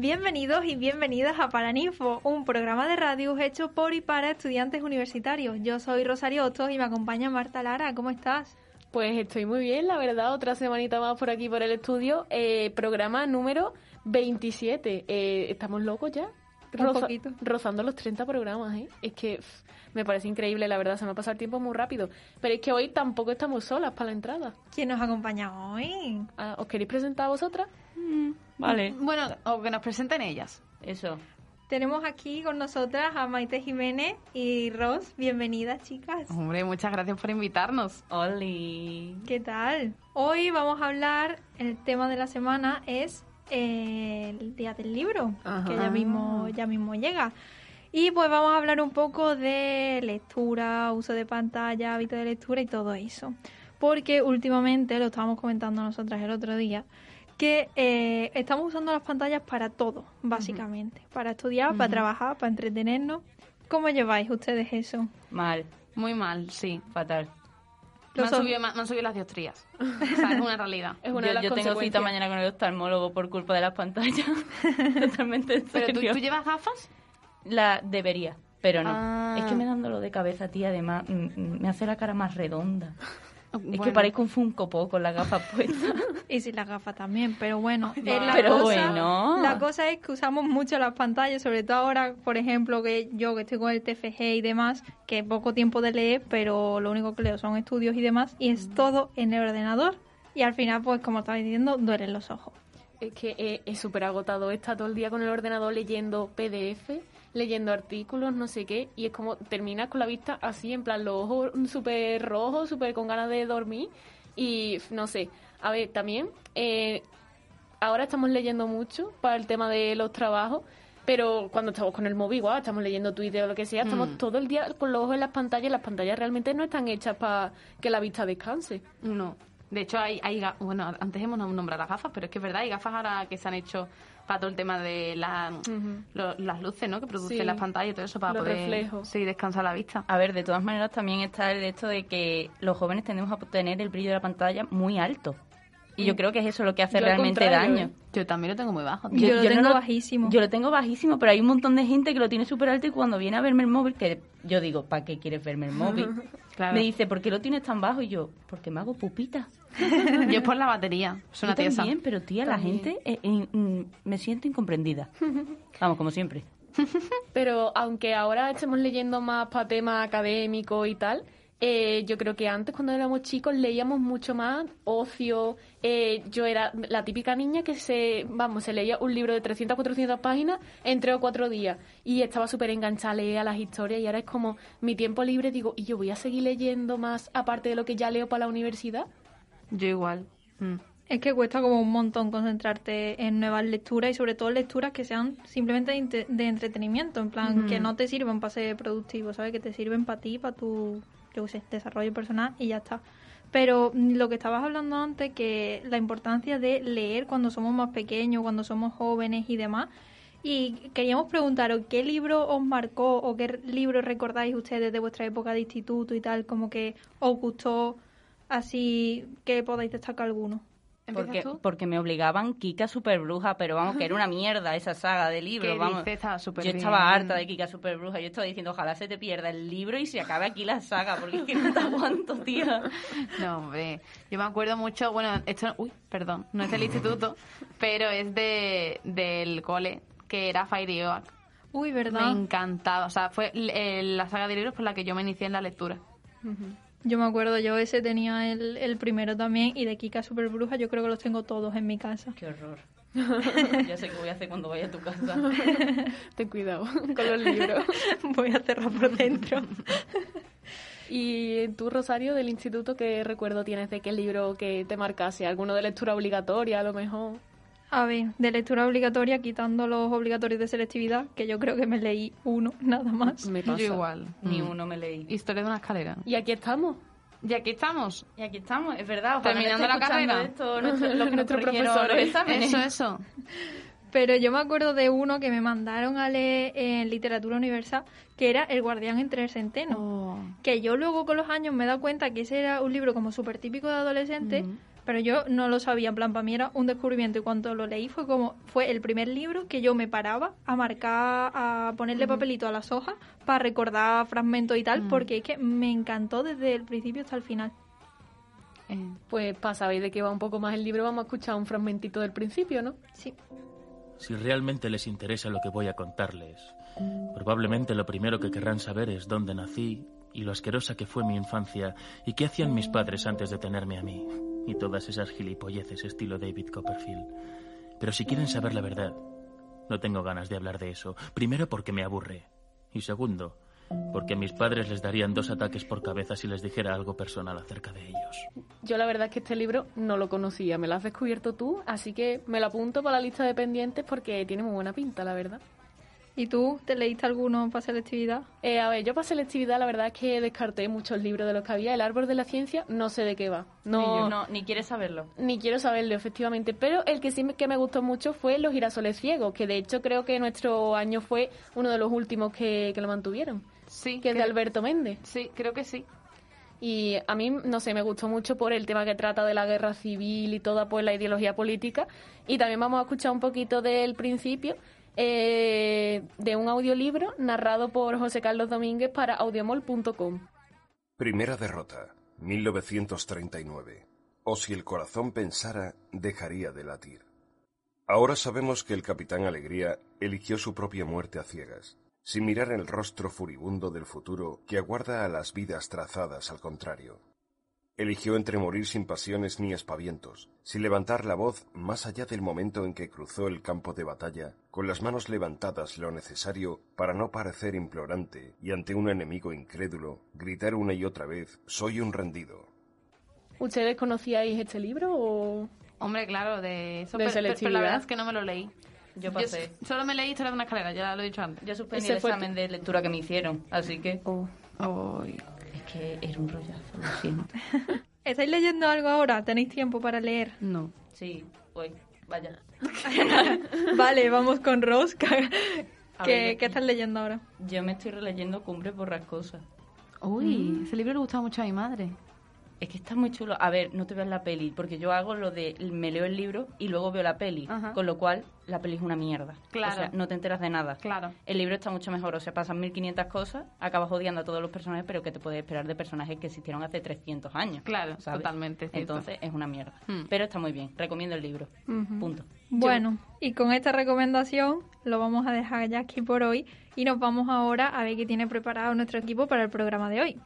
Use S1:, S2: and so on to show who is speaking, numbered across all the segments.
S1: Bienvenidos y bienvenidas a Paraninfo, un programa de radio hecho por y para estudiantes universitarios. Yo soy Rosario Hostos y me acompaña Marta Lara. ¿Cómo estás?
S2: Pues estoy muy bien, la verdad. Otra semanita más por aquí, por el estudio. Eh, programa número 27. Eh, ¿Estamos locos ya?
S1: Un poquito.
S2: Rozando los 30 programas, ¿eh? Es que pff, me parece increíble, la verdad. Se me ha pasado el tiempo muy rápido. Pero es que hoy tampoco estamos solas para la entrada.
S1: ¿Quién nos acompaña hoy?
S2: Ah, ¿Os queréis presentar a vosotras?
S3: Vale.
S4: Bueno, o que nos presenten ellas.
S3: Eso.
S1: Tenemos aquí con nosotras a Maite Jiménez y Ros. Bienvenidas, chicas.
S4: Hombre, muchas gracias por invitarnos.
S3: Oli.
S1: ¿Qué tal? Hoy vamos a hablar, el tema de la semana es eh, el Día del Libro,
S2: Ajá.
S1: que ya mismo, ya mismo llega. Y pues vamos a hablar un poco de lectura, uso de pantalla, hábito de lectura y todo eso. Porque últimamente, lo estábamos comentando nosotras el otro día, que eh, estamos usando las pantallas para todo, básicamente. Para estudiar, para trabajar, para entretenernos. ¿Cómo lleváis ustedes eso?
S3: Mal.
S4: Muy mal, sí.
S3: Fatal.
S4: Me han, subido, me han subido las diostrías. O sea, es una realidad.
S2: Es una
S3: yo
S2: de las
S3: yo tengo cita mañana con el oftalmólogo por culpa de las pantallas. Totalmente en
S4: ¿Pero tú llevas gafas?
S3: La debería, pero no.
S4: Ah.
S3: Es que me dan dolor de cabeza, tía. Además, mm, mm, me hace la cara más redonda. Es que parezco un Funko Pop con las gafas puestas.
S1: Y sin las gafas también, pero bueno, es la
S3: Pero
S1: cosa,
S3: bueno.
S1: La cosa es que usamos mucho las pantallas, sobre todo ahora, por ejemplo, que yo que estoy con el TFG y demás, que poco tiempo de leer, pero lo único que leo son estudios y demás, y es todo en el ordenador. Y al final, pues como estaba diciendo, duelen los ojos.
S2: Es que eh, es súper agotado. Está todo el día con el ordenador leyendo PDF, leyendo artículos, no sé qué. Y es como terminas con la vista así, en plan, los ojos súper rojos, súper con ganas de dormir. Y no sé. A ver, también, eh, ahora estamos leyendo mucho para el tema de los trabajos. Pero cuando estamos con el móvil, igual, estamos leyendo Twitter o lo que sea, estamos todo el día con los ojos en las pantallas. Las pantallas realmente no están hechas para que la vista descanse.
S4: No. De hecho, hay, hay bueno, antes hemos nombrado las gafas, pero es que es verdad, hay gafas ahora que se han hecho para todo el tema de la, lo- las luces, ¿no? Que producen
S2: Sí.
S4: las pantallas y todo eso para
S2: Los
S4: poder
S2: reflejos.
S4: sí, descansar la vista.
S3: A ver, de todas maneras también está el hecho de que los jóvenes tendemos a tener el brillo de la pantalla muy alto. Y yo creo que es eso lo que hace
S2: Yo
S3: realmente daño.
S2: ¿eh?
S4: Yo también lo tengo muy bajo.
S1: Yo lo
S3: no
S1: tengo bajísimo.
S3: Yo lo tengo bajísimo, pero hay un montón de gente que lo tiene súper alto y cuando viene a verme el móvil, que yo digo, ¿para qué quieres verme el móvil?
S4: Claro.
S3: Me dice, ¿por qué lo tienes tan bajo? Y yo, porque me hago pupita.
S4: Yo es por la batería. Es una
S3: Yo
S4: tiesa.
S3: también, pero tía, la gente eh, eh, mm, me siento incomprendida. Vamos, como siempre.
S2: Pero aunque ahora estemos leyendo más para temas académicos y tal, eh, yo creo que antes cuando éramos chicos leíamos mucho más ocio. Eh, yo era la típica niña que se, vamos, se leía un libro de 300 400 páginas en tres o cuatro días y estaba súper enganchada a leer a las historias y ahora es como mi tiempo libre, digo, ¿y yo voy a seguir leyendo más aparte de lo que ya leo para la universidad?
S4: Yo igual. Mm.
S1: Es que cuesta como un montón concentrarte en nuevas lecturas y sobre todo lecturas que sean simplemente de, entretenimiento, en plan que no te sirven para ser productivo, ¿sabes? Que te sirven para ti, para tu, yo sé, desarrollo personal y ya está. Pero mm, lo que estabas hablando antes, que la importancia de leer cuando somos más pequeños, cuando somos jóvenes y demás. Y queríamos preguntaros, ¿qué libro os marcó o qué libro recordáis ustedes de vuestra época de instituto y tal, como que os gustó, así que podáis destacar alguno?
S4: ¿Empiezas
S3: Porque,
S4: tú?
S3: porque me obligaban Kika Super Bruja, pero vamos, que era una mierda esa saga de libros.
S4: ¿Qué
S3: vamos.
S4: Estaba súper
S3: Yo
S4: bien.
S3: estaba harta de Kika Super Bruja. Yo estaba diciendo, ojalá se te pierda el libro y se acabe aquí la saga, porque es que no te aguanto, tía.
S4: No, hombre. Yo me acuerdo mucho, bueno, esto, uy, perdón, no es del instituto, pero es de, del cole, que era Fire y Oak.
S1: Uy,
S4: Me
S1: ¿verdad?
S4: encantaba. O sea, fue eh, la saga de libros por la que yo me inicié en la lectura.
S1: Yo me acuerdo, yo ese tenía el, el primero también y de Kika Super Bruja yo creo que los tengo todos en mi casa.
S3: Qué horror. ya sé qué voy a hacer cuando vaya a tu casa.
S2: Ten cuidado con los libros.
S1: Voy a cerrar por dentro.
S2: Y tú, Rosario, del instituto, ¿qué recuerdo tienes de qué libro que te marcase? ¿Alguno de lectura obligatoria, a lo mejor?
S1: A ver, de lectura obligatoria, quitando los obligatorios de selectividad, que yo creo que me leí uno, nada más.
S2: Me pasa.
S4: Yo igual.
S3: Ni
S4: Mm.
S3: uno me leí.
S4: Historia de una escalera.
S2: Y aquí estamos.
S4: Y aquí estamos.
S3: Y aquí estamos, es verdad. Ojalá
S4: Terminando la carrera.
S3: Esto, nuestro, los que
S2: profesores.
S3: exámenes.
S4: Eso, eso.
S1: Pero yo me acuerdo de uno que me mandaron a leer en Literatura Universal, que era El guardián entre el centeno.
S4: Oh.
S1: Que yo luego con los años me he dado cuenta que ese era un libro como súper típico de adolescente, pero yo no lo sabía. En plan, para mí era un descubrimiento y cuando lo leí fue como, fue el primer libro que yo me paraba a marcar, a ponerle papelito a las hojas para recordar fragmentos y tal, porque es que me encantó desde el principio hasta el final.
S4: Eh,
S2: Pues para saber de qué va un poco más el libro, vamos a escuchar un fragmentito del principio, ¿no?
S1: Sí.
S5: Si realmente les interesa lo que voy a contarles, probablemente lo primero que querrán saber es dónde nací y lo asquerosa que fue mi infancia y qué hacían mis padres antes de tenerme a mí y todas esas gilipolleces estilo David Copperfield. Pero si quieren saber la verdad, no tengo ganas de hablar de eso. Primero porque me aburre y segundo porque a mis padres les darían dos ataques por cabeza si les dijera algo personal acerca de ellos.
S2: Yo la verdad es que este libro no lo conocía, me lo has descubierto tú, así que me lo apunto para la lista de pendientes porque tiene muy buena pinta, la verdad.
S1: ¿Y tú te leíste alguno para selectividad?
S2: Eh, a ver, yo para selectividad la verdad es que descarté muchos libros de los que había. El árbol de la ciencia no sé de qué va.
S3: Ni
S2: No,
S3: yo. No, ni quieres saberlo.
S2: Ni quiero saberlo, efectivamente. Pero el que sí me- que me gustó mucho fue Los girasoles ciegos, que de hecho creo que nuestro año fue uno de los últimos que, que lo mantuvieron,
S4: sí,
S2: que es de Alberto Méndez.
S4: Sí, creo que sí.
S2: Y a mí, no sé, me gustó mucho por el tema que trata de la guerra civil y toda pues la ideología política. Y también vamos a escuchar un poquito del principio eh, de un audiolibro narrado por José Carlos Domínguez para audiomol.com.
S6: Primera derrota, 1939. O si el corazón pensara, dejaría de latir. Ahora sabemos que el capitán Alegría eligió su propia muerte a ciegas, sin mirar el rostro furibundo del futuro que aguarda a las vidas trazadas al contrario. Eligió entre morir sin pasiones ni espavientos, sin levantar la voz más allá del momento en que cruzó el campo de batalla, con las manos levantadas lo necesario para no parecer implorante y ante un enemigo incrédulo, gritar una y otra vez, soy un rendido.
S2: ¿Ustedes conocíais este libro o...?
S4: Hombre, claro, de eso.
S2: De
S4: pero, pero- la verdad es que no me lo leí.
S3: Yo pasé.
S4: s- solo me leí Historia de una escalera, ya lo he dicho antes.
S3: Yo suspendí
S2: Ese
S3: el examen de lectura que me hicieron, así que...
S4: Ay.
S3: Es que era un rollazo, lo siento.
S1: ¿Estáis leyendo algo ahora? ¿Tenéis tiempo para leer?
S4: No.
S3: Sí, voy, vaya.
S1: vale, vamos con Ross. ¿Qué, qué- estás leyendo ahora?
S3: Yo me estoy releyendo Cumbre Borrascosa.
S4: Uy, ese libro le gustaba mucho a mi madre.
S3: Es que está muy chulo. A ver, no te veas la peli, porque yo hago lo de me leo el libro y luego veo la peli,
S4: Ajá.
S3: con lo cual la peli es una mierda.
S4: Claro.
S3: O sea, no te enteras de nada.
S4: Claro.
S3: El libro está mucho mejor, o sea, pasan 1500 cosas, acabas odiando a todos los personajes, pero que te puedes esperar de personajes que existieron hace 300 años.
S4: Claro,
S3: ¿sabes?
S4: totalmente, cierto.
S3: Entonces es una mierda.
S4: Hmm.
S3: Pero está muy bien, recomiendo el libro. Punto.
S1: Bueno, y con esta recomendación lo vamos a dejar ya aquí por hoy y nos vamos ahora a ver qué tiene preparado nuestro equipo para el programa de hoy.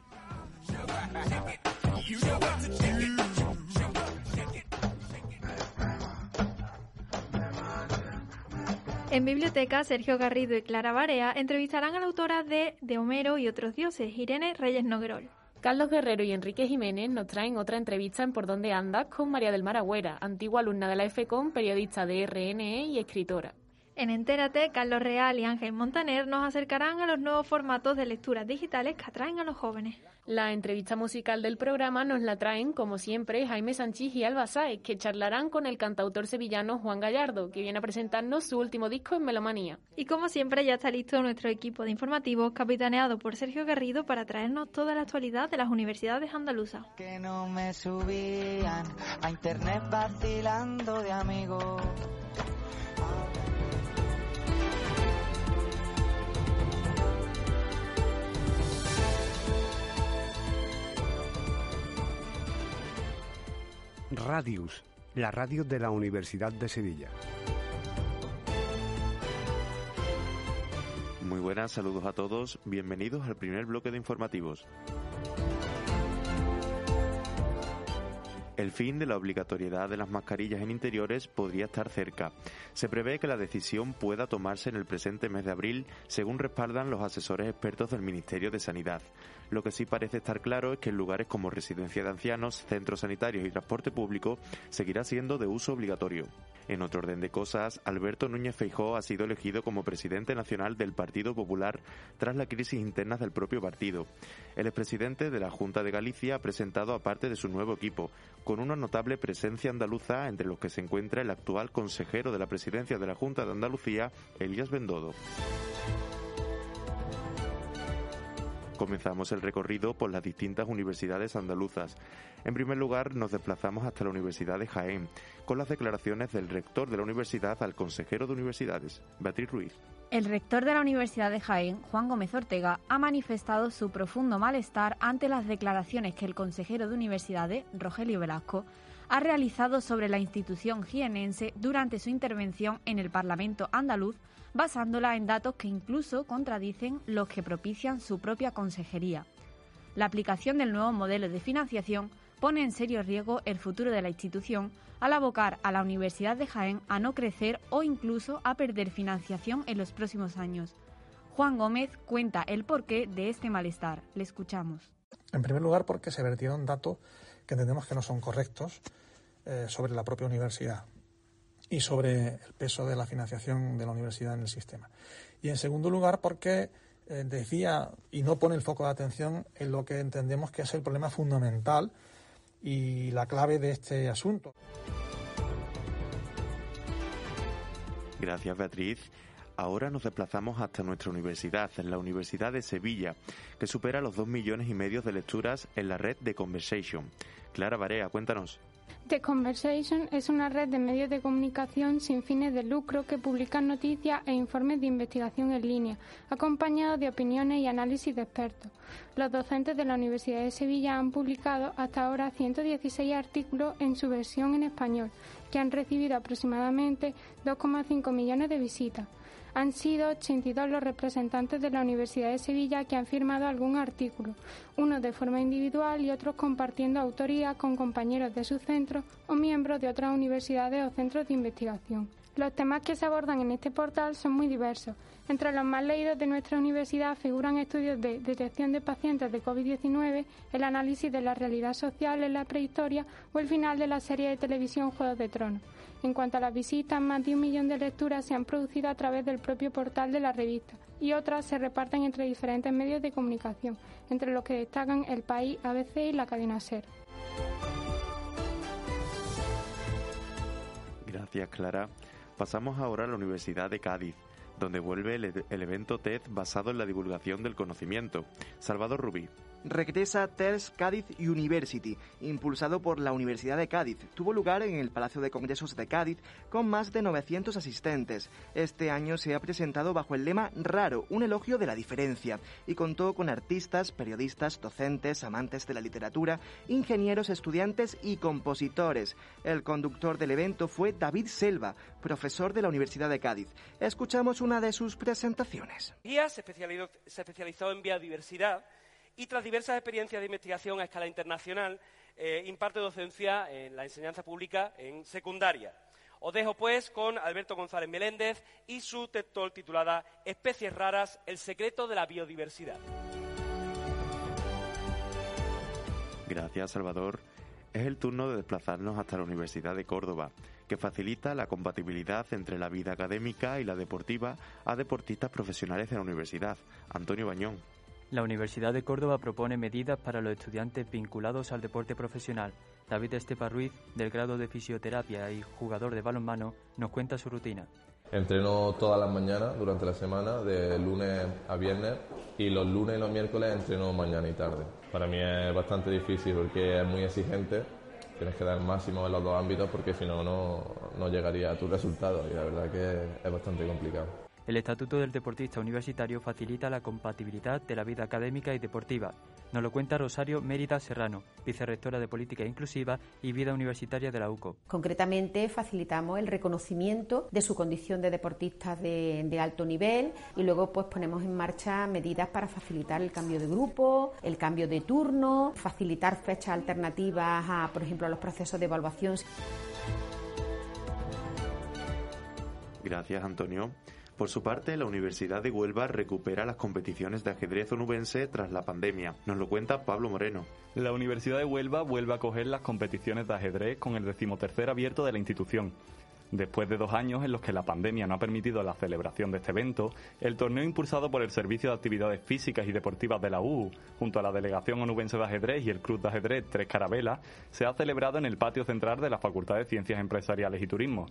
S1: En biblioteca, Sergio Garrido y Clara Barea entrevistarán a la autora de De Homero y otros dioses, Irene Reyes Noguerol.
S2: Carlos Guerrero y Enrique Jiménez nos traen otra entrevista en Por dónde andas con María del Mar Agüera, antigua alumna de la FECOM, periodista de RNE y escritora.
S1: En Entérate, Carlos Real y Ángel Montaner nos acercarán a los nuevos formatos de lecturas digitales que atraen a los jóvenes.
S2: La entrevista musical del programa nos la traen, como siempre, Jaime Sanchís y Alba Sáez, que charlarán con el cantautor sevillano Juan Gallardo, que viene a presentarnos su último disco en Melomanía.
S1: Y como siempre ya está listo nuestro equipo de informativos capitaneado por Sergio Garrido para traernos toda la actualidad de las universidades andaluzas.
S7: que no me subían a internet vacilando de amigos.
S8: Radius, la radio de la Universidad de Sevilla.
S9: Muy buenas, saludos a todos. Bienvenidos al primer bloque de informativos. El fin de la obligatoriedad de las mascarillas en interiores podría estar cerca. Se prevé que la decisión pueda tomarse en el presente mes de abril, según respaldan los asesores expertos del Ministerio de Sanidad. Lo que sí parece estar claro es que en lugares como residencia de ancianos, centros sanitarios y transporte público seguirá siendo de uso obligatorio. En otro orden de cosas, Alberto Núñez Feijó ha sido elegido como presidente nacional del Partido Popular tras la crisis interna del propio partido. El expresidente de la Junta de Galicia ha presentado a parte de su nuevo equipo, con una notable presencia andaluza entre los que se encuentra el actual consejero de la presidencia de la Junta de Andalucía, Elías Bendodo. Comenzamos el recorrido por las distintas universidades andaluzas. En primer lugar, nos desplazamos hasta la Universidad de Jaén, con las declaraciones del rector de la universidad al consejero de universidades, Beatriz Ruiz.
S10: El rector de la Universidad de Jaén, Juan Gómez Ortega, ha manifestado su profundo malestar ante las declaraciones que el consejero de universidades, Rogelio Velasco, ha realizado sobre la institución jienense durante su intervención en el Parlamento andaluz, basándola en datos que incluso contradicen los que propician su propia consejería. La aplicación del nuevo modelo de financiación pone en serio riesgo el futuro de la institución al abocar a la Universidad de Jaén a no crecer o incluso a perder financiación en los próximos años. Juan Gómez cuenta el porqué de este malestar. Le escuchamos.
S11: En primer lugar, porque se vertieron datos que entendemos que no son correctos eh, sobre la propia universidad y sobre el peso de la financiación de la universidad en el sistema. Y en segundo lugar, porque eh, decía y no pone el foco de atención en lo que entendemos que es el problema fundamental y la clave de este asunto.
S9: Gracias, Beatriz. Ahora nos desplazamos hasta nuestra universidad, en la Universidad de Sevilla, que supera los dos millones y medio de lecturas en la red de Conversation. Clara Barea, cuéntanos.
S12: The Conversation es una red de medios de comunicación sin fines de lucro que publican noticias e informes de investigación en línea, acompañados de opiniones y análisis de expertos. Los docentes de la Universidad de Sevilla han publicado hasta ahora 116 artículos en su versión en español, que han recibido aproximadamente 2,5 millones de visitas. Han sido 82 los representantes de la Universidad de Sevilla que han firmado algún artículo, unos de forma individual y otros compartiendo autoría con compañeros de su centro o miembros de otras universidades o centros de investigación. Los temas que se abordan en este portal son muy diversos. Entre los más leídos de nuestra universidad figuran estudios de detección de pacientes de COVID-19, el análisis de la realidad social en la prehistoria o el final de la serie de televisión Juegos de Tronos. En cuanto a las visitas, más de un millón de lecturas se han producido a través del propio portal de la revista y otras se reparten entre diferentes medios de comunicación, entre los que destacan El País, ABC y la cadena SER.
S9: Gracias, Clara. Pasamos ahora a la Universidad de Cádiz, donde vuelve el, el evento TED basado en la divulgación del conocimiento. Salvador Rubí.
S13: Regresa TEDS Cádiz University, impulsado por la Universidad de Cádiz. Tuvo lugar en el Palacio de Congresos de Cádiz con más de 900 asistentes. Este año se ha presentado bajo el lema Raro, un elogio de la diferencia, y contó con artistas, periodistas, docentes, amantes de la literatura, ingenieros, estudiantes y compositores. El conductor del evento fue David Selva, profesor de la Universidad de Cádiz. Escuchamos una de sus presentaciones.
S14: Guía especializó en biodiversidad y tras diversas experiencias de investigación a escala internacional, eh, imparte docencia en la enseñanza pública en secundaria. Os dejo pues con Alberto González Meléndez y su TED Talk titulada Especies raras, el secreto de la biodiversidad.
S9: Gracias, Salvador. Es el turno de desplazarnos hasta la Universidad de Córdoba, que facilita la compatibilidad entre la vida académica y la deportiva a deportistas profesionales de la universidad. Antonio Bañón.
S15: La Universidad de Córdoba propone medidas para los estudiantes vinculados al deporte profesional. David Estepa Ruiz, del grado de fisioterapia y jugador de balonmano, nos cuenta su rutina.
S16: Entreno todas las mañanas durante la semana, de lunes a viernes, y los lunes y los miércoles entreno mañana y tarde. Para mí es bastante difícil porque es muy exigente, tienes que dar el máximo en los dos ámbitos porque si no, no, llegaría a tus resultados y la verdad que es bastante complicado.
S15: El Estatuto del Deportista Universitario facilita la compatibilidad de la vida académica y deportiva. Nos lo cuenta Rosario Mérida Serrano, vicerrectora de Política Inclusiva y Vida Universitaria de la UCO.
S17: Concretamente, facilitamos el reconocimiento de su condición de deportistas de, de alto nivel y luego pues ponemos en marcha medidas para facilitar el cambio de grupo, el cambio de turno, facilitar fechas alternativas a, por ejemplo, a los procesos de evaluación.
S9: Gracias, Antonio. Por su parte, la Universidad de Huelva recupera las competiciones de ajedrez onubense tras la pandemia. Nos lo cuenta Pablo Moreno.
S18: La Universidad de Huelva vuelve a coger las competiciones de ajedrez con el decimotercer abierto de la institución. Después de dos años en los que la pandemia no ha permitido la celebración de este evento, el torneo impulsado por el Servicio de Actividades Físicas y Deportivas de la U, junto a la Delegación Onubense de Ajedrez y el Club de Ajedrez Tres Carabelas, se ha celebrado en el patio central de la Facultad de Ciencias Empresariales y Turismo.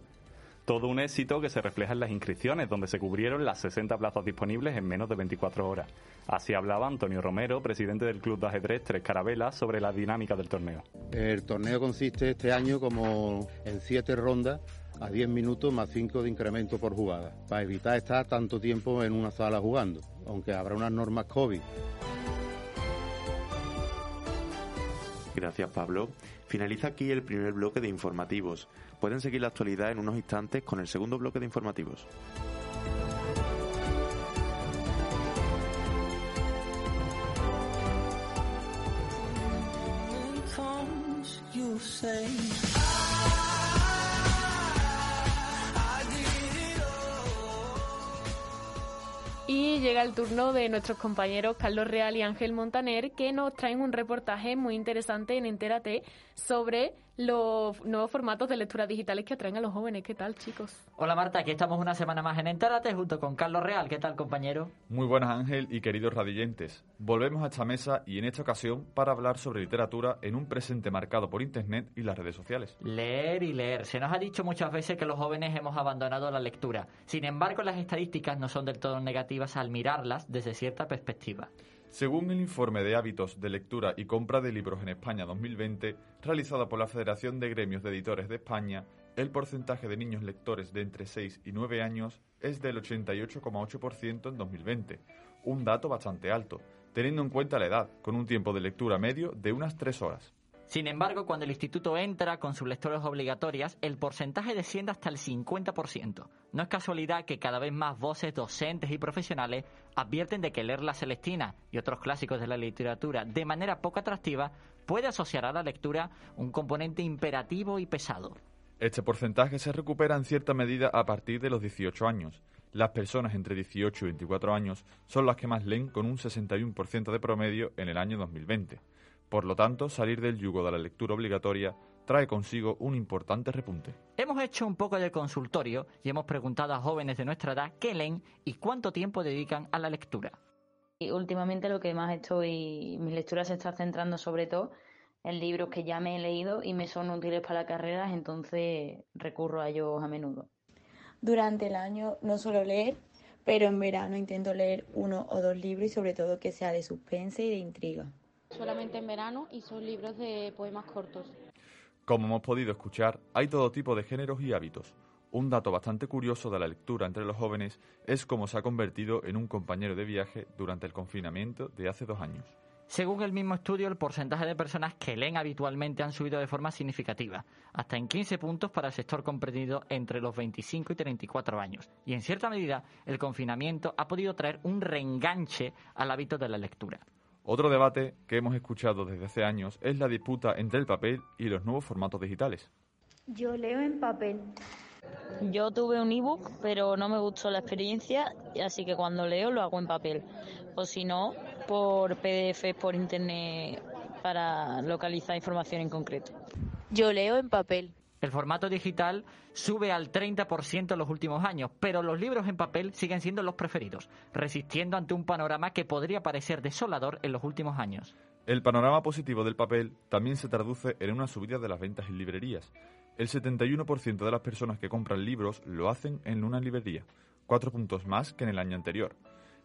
S18: Todo un éxito que se refleja en las inscripciones, donde se cubrieron las 60 plazas disponibles en menos de 24 horas. Así hablaba Antonio Romero, presidente del Club de Ajedrez Tres Carabelas, sobre la dinámica del torneo.
S19: El torneo consiste este año como en siete rondas a 10 minutos más 5 de incremento por jugada, para evitar estar tanto tiempo en una sala jugando, aunque habrá unas normas COVID.
S9: Gracias, Pablo. Finaliza aquí el primer bloque de informativos. Pueden seguir la actualidad en unos instantes con el segundo bloque de informativos.
S2: Y llega el turno de nuestros compañeros Carlos Real y Ángel Montaner, que nos traen un reportaje muy interesante en Entérate sobre los nuevos formatos de lecturas digitales que atraen a los jóvenes. ¿Qué tal, chicos?
S20: Hola Marta, aquí estamos una semana más en Entérate junto con Carlos Real. ¿Qué tal, compañero?
S21: Muy buenas Ángel y queridos radioyentes. Volvemos a esta mesa y en esta ocasión para hablar sobre literatura en un presente marcado por Internet y las redes sociales.
S20: Leer y leer. Se nos ha dicho muchas veces que los jóvenes hemos abandonado la lectura. Sin embargo, las estadísticas no son del todo negativas al mirarlas desde cierta perspectiva.
S21: Según el informe de hábitos de lectura y compra de libros en España 2020, realizado por la Federación de Gremios de Editores de España, el porcentaje de niños lectores de entre 6 y 9 años es del 88,8% en 2020, un dato bastante alto, teniendo en cuenta la edad, con un tiempo de lectura medio de unas 3 horas.
S20: Sin embargo, cuando el instituto entra con sus lecturas obligatorias, el porcentaje desciende hasta el 50%. No es casualidad que cada vez más voces docentes y profesionales advierten de que leer La Celestina y otros clásicos de la literatura de manera poco atractiva puede asociar a la lectura un componente imperativo y pesado.
S21: Este porcentaje se recupera en cierta medida a partir de los 18 años. Las personas entre 18 y 24 años son las que más leen con un 61% de promedio en el año 2020. Por lo tanto, salir del yugo de la lectura obligatoria trae consigo un importante repunte.
S20: Hemos hecho un poco de consultorio y hemos preguntado a jóvenes de nuestra edad qué leen y cuánto tiempo dedican a la lectura.
S22: Y últimamente lo que más estoy, mis lecturas se están centrando sobre todo en libros que ya me he leído y me son útiles para la carrera, entonces recurro a ellos a menudo.
S23: Durante el año no suelo leer, pero en verano intento leer uno o dos libros y sobre todo que sea de suspense y de intriga.
S24: Solamente en verano y son libros de poemas cortos.
S21: Como hemos podido escuchar, hay todo tipo de géneros y hábitos. Un dato bastante curioso de la lectura entre los jóvenes es cómo se ha convertido en un compañero de viaje durante el confinamiento de hace dos años.
S20: Según el mismo estudio, el porcentaje de personas que leen habitualmente han subido de forma significativa, hasta en 15 puntos para el sector comprendido entre los 25 y 34 años. Y en cierta medida, el confinamiento ha podido traer un reenganche al hábito de la lectura.
S21: Otro debate que hemos escuchado desde hace años es la disputa entre el papel y los nuevos formatos digitales.
S23: Yo leo en papel.
S22: Yo tuve un ebook, pero no me gustó la experiencia, así que cuando leo lo hago en papel. O si no, por PDF, por internet, para localizar información en concreto.
S23: Yo leo en papel.
S20: El formato digital sube al 30% en los últimos años, pero los libros en papel siguen siendo los preferidos, resistiendo ante un panorama que podría parecer desolador en los últimos años.
S21: El panorama positivo del papel también se traduce en una subida de las ventas en librerías. El 71% de las personas que compran libros lo hacen en una librería, cuatro puntos más que en el año anterior.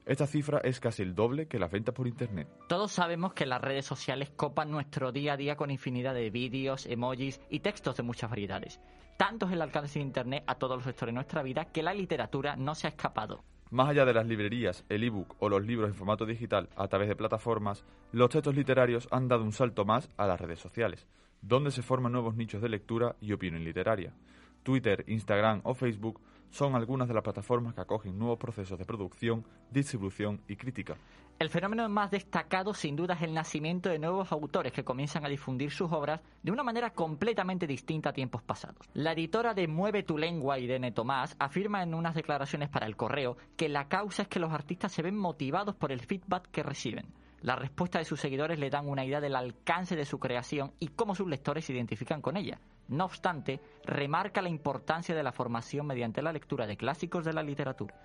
S21: Esta cifra es casi el doble que las ventas por Internet.
S20: Todos sabemos que las redes sociales copan nuestro día a día con infinidad de vídeos, emojis y textos de muchas variedades. Tanto es el alcance de Internet a todos los sectores de nuestra vida que la literatura no se ha escapado.
S21: Más allá de las librerías, el ebook o los libros en formato digital a través de plataformas, los textos literarios han dado un salto más a las redes sociales, donde se forman nuevos nichos de lectura y opinión literaria. Twitter, Instagram o Facebook son algunas de las plataformas que acogen nuevos procesos de producción, distribución y crítica.
S20: El fenómeno más destacado sin duda es el nacimiento de nuevos autores que comienzan a difundir sus obras de una manera completamente distinta a tiempos pasados. La editora de Mueve tu lengua, Irene Tomás, afirma en unas declaraciones para el correo que la causa es que los artistas se ven motivados por el feedback que reciben. La respuesta de sus seguidores le dan una idea del alcance de su creación y cómo sus lectores se identifican con ella. No obstante, remarca la importancia de la formación mediante la lectura de clásicos de la literatura.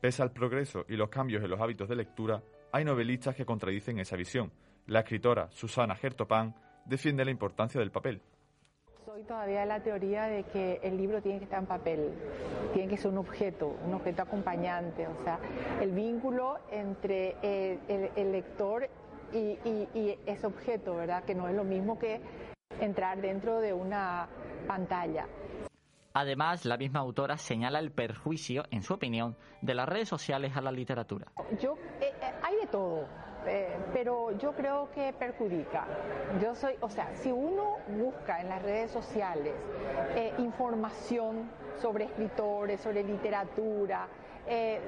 S21: Pese al progreso y los cambios en los hábitos de lectura, hay novelistas que contradicen esa visión. La escritora Susana Gertopan defiende la importancia del papel.
S25: Soy todavía de la teoría de que el libro tiene que estar en papel, tiene que ser un objeto, un objeto acompañante, o sea, el vínculo entre el, el- el lector y, y- y ese objeto, ¿verdad? Que no es lo mismo que entrar dentro de una pantalla.
S20: Además, la misma autora señala el perjuicio, en su opinión, de las redes sociales a la literatura.
S25: Yo, eh, eh, hay de todo, eh, pero yo creo que perjudica. Yo soy, o sea, si uno busca en las redes sociales eh, información sobre escritores, sobre literatura, eh,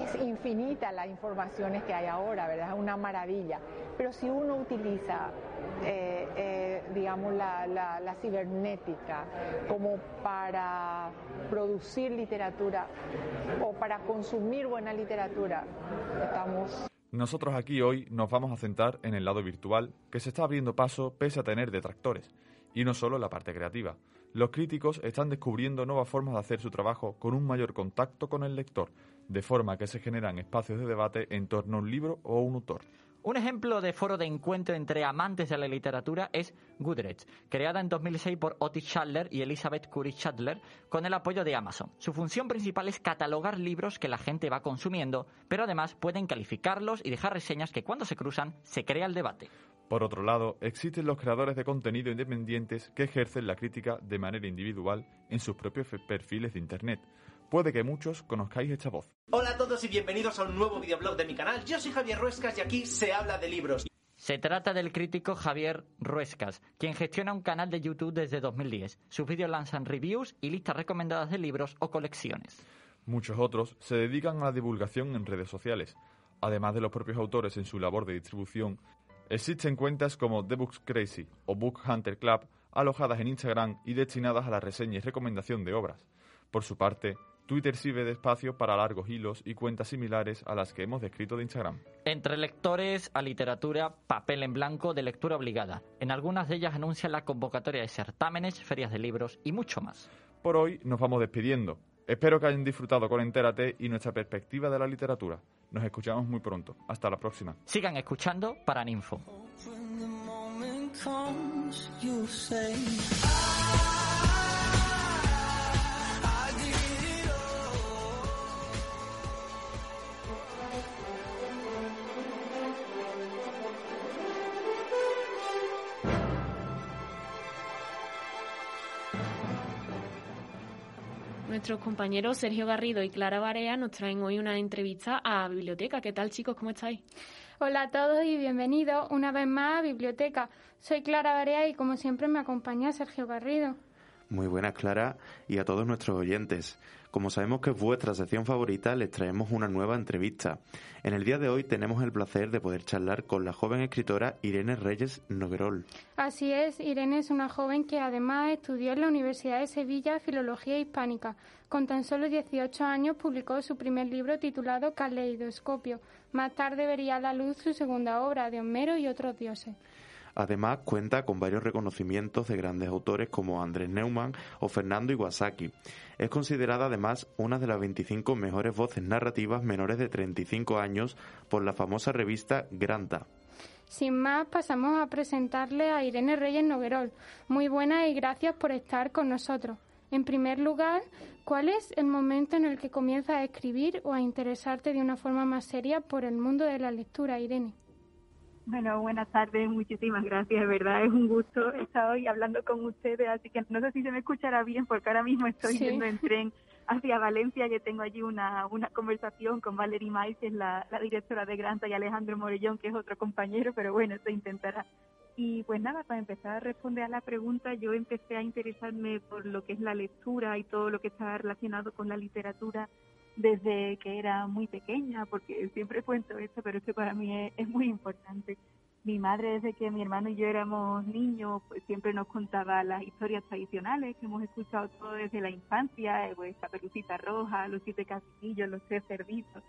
S25: es infinita las informaciones que hay ahora, ¿verdad? Es una maravilla. Pero si uno utiliza, eh, eh, digamos, la, la- la cibernética como para producir literatura o para consumir buena literatura, estamos
S21: Nosotros aquí hoy nos vamos a centrar en el lado virtual, que se está abriendo paso pese a tener detractores, y no solo la parte creativa. Los críticos están descubriendo nuevas formas de hacer su trabajo con un mayor contacto con el lector, de forma que se generan espacios de debate en torno a un libro o un autor.
S20: Un ejemplo de foro de encuentro entre amantes de la literatura es Goodreads, creada en 2006 por Otis Schadler y Elizabeth Curry Schadler con el apoyo de Amazon. Su función principal es catalogar libros que la gente va consumiendo, pero además pueden calificarlos y dejar reseñas que cuando se cruzan se crea el debate.
S21: Por otro lado, existen los creadores de contenido independientes que ejercen la crítica de manera individual en sus propios perfiles de Internet. Puede que muchos conozcáis esta voz.
S26: Hola a todos y bienvenidos a un nuevo videoblog de mi canal. Yo soy Javier Ruescas y aquí se habla de libros.
S20: Se trata del crítico Javier Ruescas, quien gestiona un canal de YouTube desde 2010. Sus vídeos lanzan reviews y listas recomendadas de libros o colecciones.
S21: Muchos otros se dedican a la divulgación en redes sociales. Además de los propios autores en su labor de distribución, existen cuentas como The Books Crazy o Book Hunter Club alojadas en Instagram y destinadas a la reseña y recomendación de obras. Por su parte, Twitter sirve de espacio para largos hilos y cuentas similares a las que hemos descrito de Instagram.
S20: Entre lectores a literatura, papel en blanco de lectura obligada. En algunas de ellas anuncian la convocatoria de certámenes, ferias de libros y mucho más.
S21: Por hoy nos vamos despidiendo. Espero que hayan disfrutado con Entérate y nuestra perspectiva de la literatura. Nos escuchamos muy pronto. Hasta la próxima.
S20: Sigan escuchando para Ninfo.
S2: Nuestros compañeros Sergio Garrido y Clara Barea nos traen hoy una entrevista a Biblioteca. ¿Qué tal, chicos? ¿Cómo estáis?
S12: Hola a todos y bienvenidos una vez más a Biblioteca. Soy Clara Barea y como siempre me acompaña Sergio Garrido.
S9: Muy buenas, Clara, y a todos nuestros oyentes. Como sabemos que es vuestra sección favorita, les traemos una nueva entrevista. En el día de hoy tenemos el placer de poder charlar con la joven escritora Irene Reyes Noguerol.
S12: Así es, Irene es una joven que además estudió en la Universidad de Sevilla Filología Hispánica. Con tan solo 18 años publicó su primer libro titulado Caleidoscopio. Más tarde vería a la luz su segunda obra, de Homero y otros dioses.
S9: Además, cuenta con varios reconocimientos de grandes autores como Andrés Neumann o Fernando Iwasaki. Es considerada además una de las 25 mejores voces narrativas menores de 35 años por la famosa revista Granta.
S12: Sin más, pasamos a presentarle a Irene Reyes Noguerol. Muy buenas y gracias por estar con nosotros. En primer lugar, ¿cuál es el momento en el que comienzas a escribir o a interesarte de una forma más seria por el mundo de la lectura, Irene?
S27: Bueno, buenas tardes, muchísimas gracias, de verdad es un gusto estar hoy hablando con ustedes, así que no sé si se me escuchará bien porque ahora mismo estoy
S12: Sí.
S27: yendo en tren, hacia Valencia, que tengo allí una, una conversación con Valerie May, que es la, la directora de Granta, y Alejandro Morellón, que es otro compañero, pero bueno, se intentará. Y pues nada, para empezar a responder a la pregunta, yo empecé a interesarme por lo que es la lectura y todo lo que está relacionado con la literatura desde que era muy pequeña, porque siempre cuento esto, pero es que para mí es, muy importante. Mi madre, desde que mi hermano y yo éramos niños, pues siempre nos contaba las historias tradicionales que hemos escuchado todo desde la infancia, eh, pues Caperucita Roja, Los Siete Castillos, Los Tres Cerditos.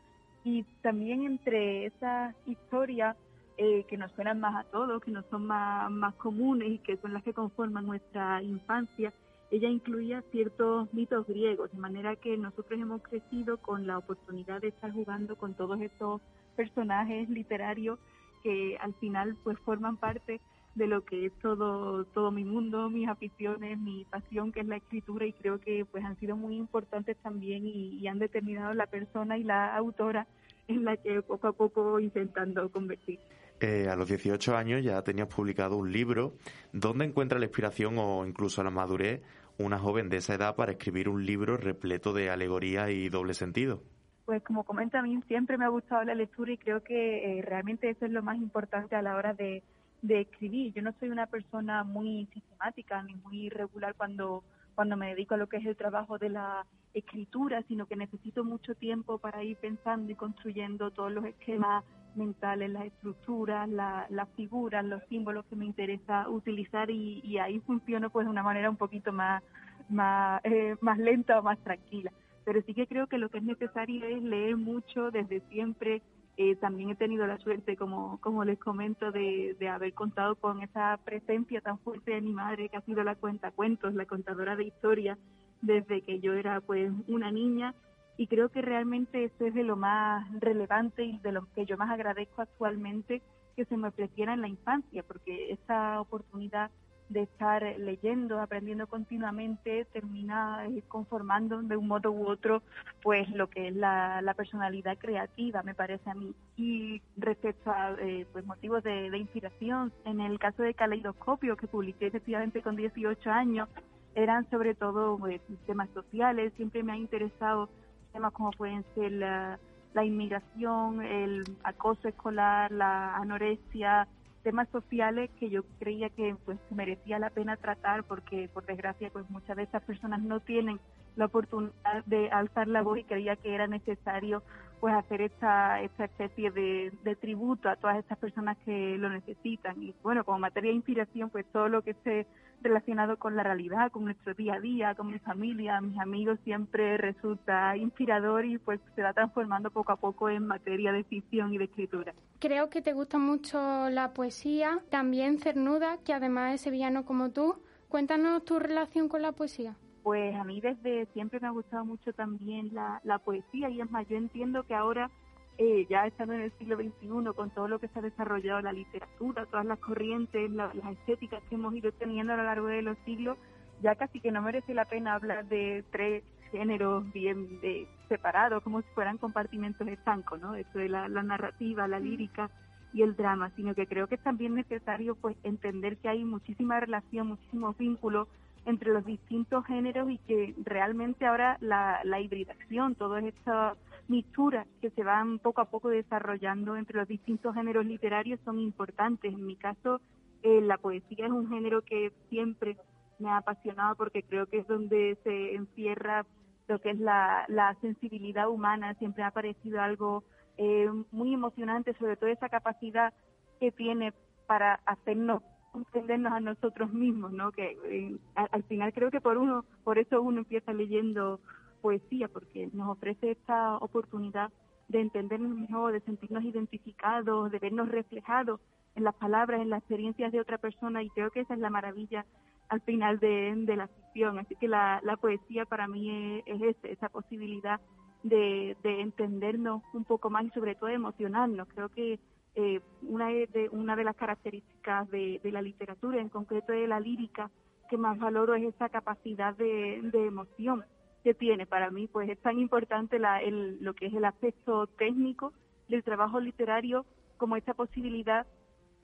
S27: Y también entre esas historias eh, que nos suenan más a todos, que nos son más, más comunes y que son las que conforman nuestra infancia, ella incluía ciertos mitos griegos, de manera que nosotros hemos crecido con la oportunidad de estar jugando con todos estos personajes literarios que al final pues forman parte de lo que es todo todo mi mundo, mis aficiones, mi pasión que es la escritura y creo que pues han sido muy importantes también y, han determinado la persona y la autora en la que poco a poco intentando convertir.
S9: Eh, a los 18 años ya tenías publicado un libro. ¿Dónde encuentra la inspiración o incluso la madurez una joven de esa edad para escribir un libro repleto de alegoría y doble sentido?
S27: Pues como comenta a mí, siempre me ha gustado la lectura y creo que eh, realmente eso es lo más importante a la hora de, de escribir. Yo no soy una persona muy sistemática ni muy regular cuando, cuando me dedico a lo que es el trabajo de la escritura, sino que necesito mucho tiempo para ir pensando y construyendo todos los esquemas mentales, las estructuras, la- las figuras, los símbolos que me interesa utilizar y, y ahí funciono pues de una manera un poquito más, más, eh, más lenta o más tranquila. Pero sí que creo que lo que es necesario es leer mucho desde siempre. Eh, también he tenido la suerte, como, como les comento, de, de haber contado con esa presencia tan fuerte de mi madre, que ha sido la cuentacuentos, la contadora de historias, desde que yo era pues una niña. Y creo que realmente eso es de lo más relevante y de lo que yo más agradezco actualmente que se me ofreciera en la infancia, porque esa oportunidad de estar leyendo, aprendiendo continuamente, termina eh, conformando de un modo u otro pues lo que es la, personalidad creativa, me parece a mí. Y respecto a eh, pues motivos de, inspiración, en el caso de Caleidoscopio, que publiqué efectivamente con 18 años, eran sobre todo pues, temas sociales, siempre me ha interesado temas como pueden ser la inmigración, el acoso escolar, la anorexia, temas sociales que yo creía que pues merecía la pena tratar porque por desgracia pues muchas de estas personas no tienen la oportunidad de alzar la voz y creía que era necesario pues hacer esta, esta especie de, tributo a todas estas personas que lo necesitan y bueno como materia de inspiración pues todo lo que esté relacionado con la realidad, con nuestro día a día, con mi familia, mis amigos siempre resulta inspirador y pues se va transformando poco a poco en materia de ficción y de escritura.
S12: Creo que te gusta mucho la poesía, también Cernuda, que además es sevillano como tú. Cuéntanos tu relación con la poesía.
S27: Pues a mí desde siempre me ha gustado mucho también la, la poesía y es más, yo entiendo que ahora, eh, ya estando en el siglo XXI, con todo lo que se ha desarrollado la literatura, todas las corrientes, la- las estéticas que hemos ido teniendo a lo largo de los siglos, ya casi que no merece la pena hablar de tres géneros bien de, separados, como si fueran compartimentos estancos, ¿no? Eso de la, la narrativa, la lírica y el drama, sino que creo que es también necesario pues entender que hay muchísima relación, muchísimos vínculos entre los distintos géneros y que realmente ahora la, la hibridación, todas estas misturas que se van poco a poco desarrollando entre los distintos géneros literarios son importantes. En mi caso, eh, la poesía es un género que siempre me ha apasionado porque creo que es donde se encierra lo que es la, la sensibilidad humana. Siempre me ha parecido algo eh, muy emocionante, sobre todo esa capacidad que tiene para hacernos comprendernos a nosotros mismos, ¿no? Que eh, al, al final creo que por uno, por eso uno empieza leyendo poesía, porque nos ofrece esta oportunidad de entendernos mejor, de sentirnos identificados, de vernos reflejados en las palabras, en las experiencias de otra persona, y creo que esa es la maravilla al final de, la ficción. Así que la, la poesía para mí es, es ese, esa posibilidad de, de entendernos un poco más y sobre todo emocionarnos. Creo que eh, una, de, una de las características de, de la literatura, en concreto de la lírica, que más valoro es esa capacidad de, de emoción que tiene. Para mí, pues es tan importante la, el, lo que es el aspecto técnico del trabajo literario como esta posibilidad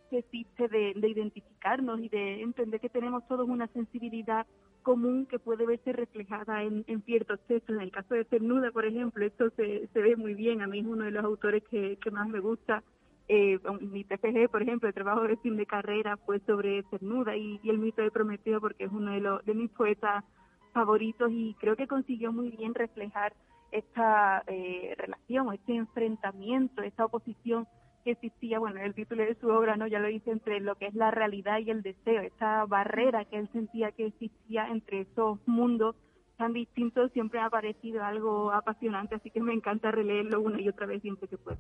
S27: que existe de, de identificarnos y de entender que tenemos todos una sensibilidad común que puede verse reflejada en, en ciertos textos. En el caso de Cernuda, por ejemplo, esto se, se ve muy bien. A mí es uno de los autores que, que más me gusta. Eh, mi TFG, por ejemplo, el trabajo de fin de carrera fue sobre Cernuda y, el mito de Prometeo porque es uno de, los, de mis poetas favoritos y creo que consiguió muy bien reflejar esta eh, relación, este enfrentamiento, esta oposición que existía, bueno, el título de su obra, ¿no? Ya lo dice, entre lo que es la realidad y el deseo, esta barrera que él sentía que existía entre esos mundos tan distintos, siempre ha parecido algo apasionante, así que me encanta releerlo una y otra vez siempre que puedo.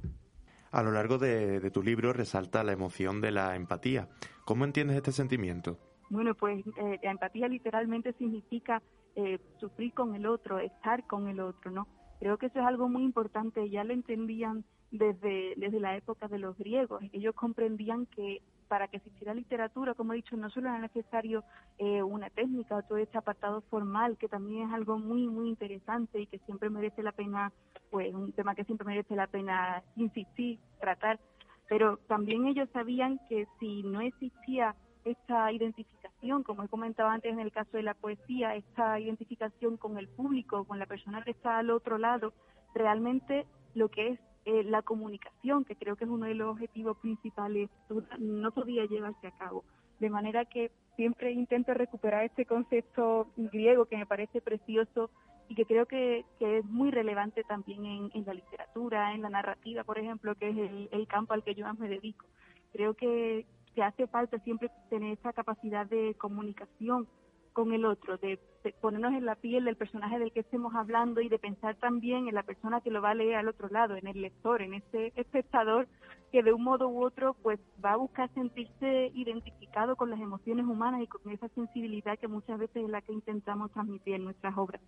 S9: A lo largo de, de tu libro resalta la emoción de la empatía. ¿Cómo entiendes este sentimiento?
S27: Bueno, pues eh, la empatía literalmente significa eh, sufrir con el otro, estar con el otro, ¿no? Creo que eso es algo muy importante, ya lo entendían desde, desde la época de los griegos. Ellos comprendían que para que existiera literatura, como he dicho, no solo era necesario eh, una técnica o todo este apartado formal, que también es algo muy, muy interesante y que siempre merece la pena, pues un tema que siempre merece la pena insistir, tratar, pero también ellos sabían que si no existía esta identificación, como he comentado antes en el caso de la poesía, esta identificación con el público, con la persona que está al otro lado, realmente lo que es eh, la comunicación, que creo que es uno de los objetivos principales, no podía llevarse a cabo. De manera que siempre intento recuperar este concepto griego que me parece precioso y que creo que, que es muy relevante también en, en, la literatura, en la narrativa, por ejemplo, que es el, campo al que yo más me dedico. Creo que, que hace falta siempre tener esa capacidad de comunicación con el otro, de, ponernos en la piel del personaje del que estemos hablando y de pensar también en la persona que lo va a leer al otro lado, en el lector, en ese espectador que de un modo u otro pues va a buscar sentirse identificado con las emociones humanas y con esa sensibilidad que muchas veces es la que intentamos transmitir en nuestras obras.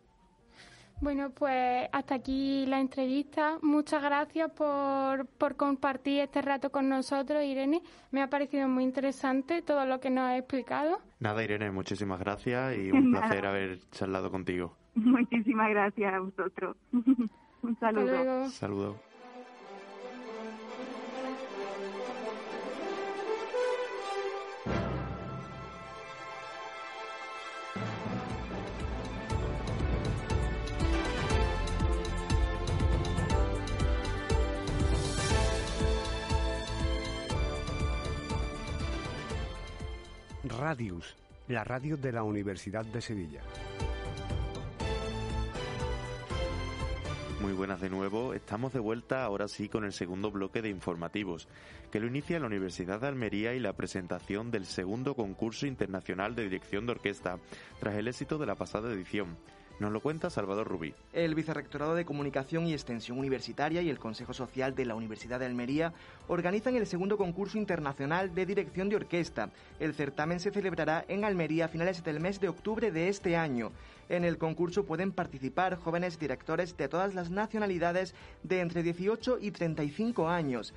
S12: Bueno, pues hasta aquí la entrevista. Muchas gracias por, por, compartir este rato con nosotros, Irene. Me ha parecido muy interesante todo lo que nos ha explicado.
S9: Nada, Irene, muchísimas gracias y un
S27: Nada.
S9: placer haber charlado contigo.
S27: Muchísimas gracias a vosotros. un saludo.
S9: Saludos.
S28: Radius, la radio de la Universidad de Sevilla.
S9: Muy buenas de nuevo. Estamos de vuelta ahora sí con el segundo bloque de informativos, que lo inicia la Universidad de Almería y la presentación del segundo concurso internacional de dirección de orquesta, tras el éxito de la pasada edición. Nos lo cuenta Salvador Rubí.
S13: El Vicerrectorado de Comunicación y Extensión Universitaria y el Consejo Social de la Universidad de Almería organizan el segundo concurso internacional de dirección de orquesta. El certamen se celebrará en Almería a finales del mes de octubre de este año. En el concurso pueden participar jóvenes directores de todas las nacionalidades de entre 18 y 35 años.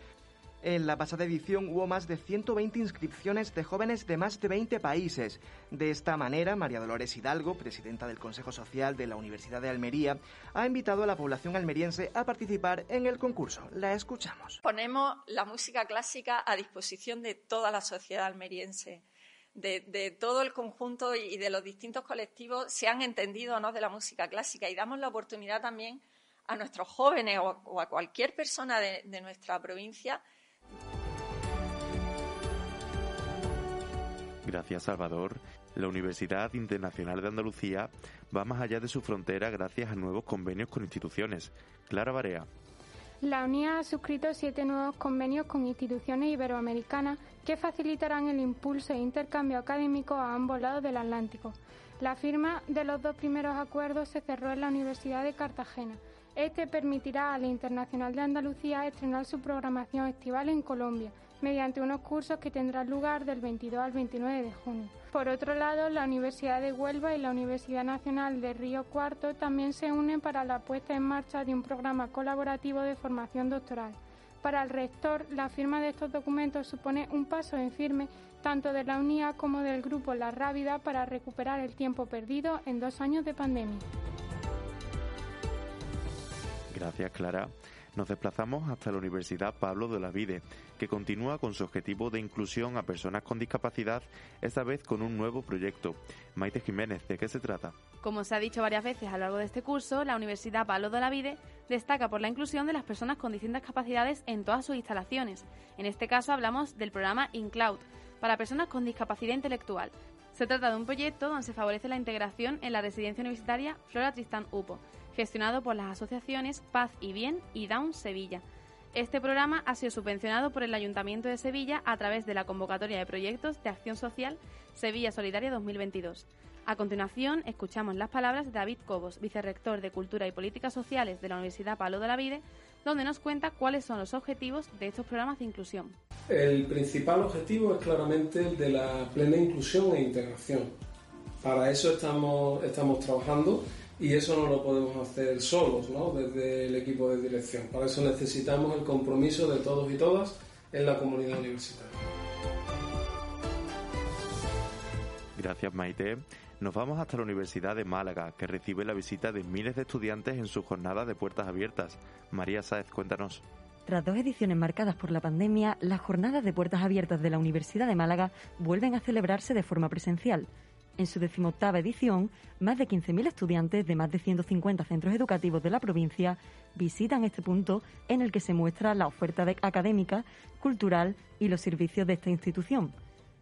S13: En la pasada edición hubo más de 120 inscripciones de jóvenes de más de 20 países. De esta manera, María Dolores Hidalgo, presidenta del Consejo Social de la Universidad de Almería, ha invitado a la población almeriense a participar en el concurso. La escuchamos.
S29: Ponemos la música clásica a disposición de toda la sociedad almeriense. De, de, todo el conjunto y de los distintos colectivos se han entendido ¿no? de la música clásica y damos la oportunidad también a nuestros jóvenes o, o a cualquier persona de, de nuestra provincia
S9: Gracias, Salvador. La Universidad Internacional de Andalucía va más allá de su frontera gracias a nuevos convenios con instituciones. Clara Barea.
S12: La UNIA ha suscrito siete nuevos convenios con instituciones iberoamericanas que facilitarán el impulso e intercambio académico a ambos lados del Atlántico. La firma de los dos primeros acuerdos se cerró en la Universidad de Cartagena. Este permitirá a la Internacional de Andalucía estrenar su programación estival en Colombia, mediante unos cursos que tendrán lugar del 22 al 29 de junio. Por otro lado, la Universidad de Huelva y la Universidad Nacional de Río Cuarto también se unen para la puesta en marcha de un programa colaborativo de formación doctoral. Para el rector, la firma de estos documentos supone un paso en firme tanto de la UNIA como del grupo La Rábida para recuperar el tiempo perdido en dos años de pandemia.
S9: Gracias, Clara. Nos desplazamos hasta la Universidad Pablo de Olavide, que continúa con su objetivo de inclusión a personas con discapacidad, esta vez con un nuevo proyecto. Maite Jiménez, ¿de qué se trata?
S30: Como se ha dicho varias veces a lo largo de este curso, la Universidad Pablo de Olavide destaca por la inclusión de las personas con distintas capacidades en todas sus instalaciones. En este caso hablamos del programa InCloud, para personas con discapacidad intelectual. Se trata de un proyecto donde se favorece la integración en la residencia universitaria Flora Tristán Upo, gestionado por las asociaciones Paz y Bien y Down Sevilla. Este programa ha sido subvencionado por el Ayuntamiento de Sevilla a través de la convocatoria de proyectos de acción social Sevilla Solidaria 2022. A continuación, escuchamos las palabras de David Cobos, vicerrector de Cultura y Políticas Sociales de la Universidad Palo de la Vide, donde nos cuenta cuáles son los objetivos de estos programas de inclusión.
S31: El principal objetivo es claramente el de la plena inclusión e integración. Para eso estamos, estamos trabajando y eso no lo podemos hacer solos, ¿no? desde el equipo de dirección. Para eso necesitamos el compromiso de todos y todas en la comunidad universitaria.
S9: Gracias, Maite. Nos vamos hasta la Universidad de Málaga, que recibe la visita de miles de estudiantes en su jornada de puertas abiertas. María Sáez, cuéntanos.
S32: Tras dos ediciones marcadas por la pandemia, las jornadas de puertas abiertas de la Universidad de Málaga vuelven a celebrarse de forma presencial. En su decimoctava edición, más de 15.000 estudiantes de más de 150 centros educativos de la provincia visitan este punto en el que se muestra la oferta académica, cultural y los servicios de esta institución.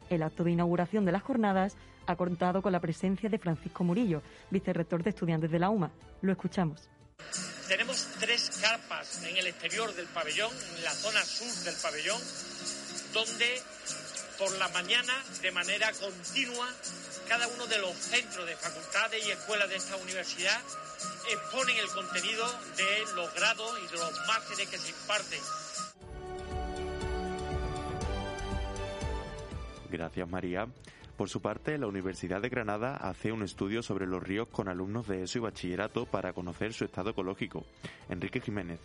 S32: El acto de inauguración de las jornadas ha contado con la presencia de Francisco Murillo, vicerrector de estudiantes de la UMA. Lo escuchamos.
S33: Tenemos tres carpas en el exterior del pabellón, en la zona sur del pabellón, donde por la mañana, de manera continua, cada uno de los centros de facultades y escuelas de esta universidad exponen el contenido de los grados y de los másteres que se imparten.
S9: Gracias, María. Por su parte, la Universidad de Granada hace un estudio sobre los ríos con alumnos de ESO y bachillerato para conocer su estado ecológico. Enrique Jiménez.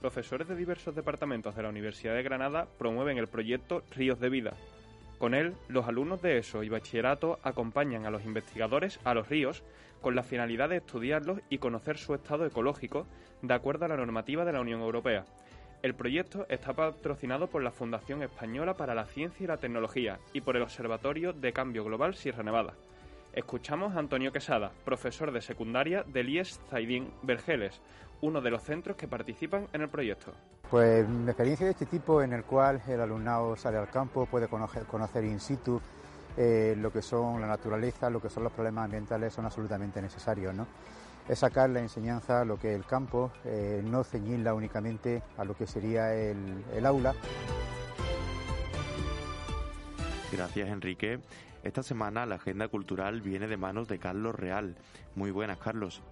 S34: Profesores de diversos departamentos de la Universidad de Granada promueven el proyecto Ríos de Vida. Con él, los alumnos de ESO y bachillerato acompañan a los investigadores a los ríos con la finalidad de estudiarlos y conocer su estado ecológico de acuerdo a la normativa de la Unión Europea. El proyecto está patrocinado por la Fundación Española para la Ciencia y la Tecnología y por el Observatorio de Cambio Global Sierra Nevada. Escuchamos a Antonio Quesada, profesor de secundaria del IES Zaidín Vergeles, uno de los centros que participan en el proyecto.
S35: Pues una experiencia de este tipo en el cual el alumnado sale al campo, puede conocer, conocer in situ eh, lo que son la naturaleza, lo que son los problemas ambientales, son absolutamente necesarios. ¿no? Es sacar la enseñanza a lo que es el campo, eh, no ceñirla únicamente a lo que sería el, el aula.
S9: Gracias, Enrique. Esta semana la agenda cultural viene de manos de Carlos Real. Muy buenas, Carlos.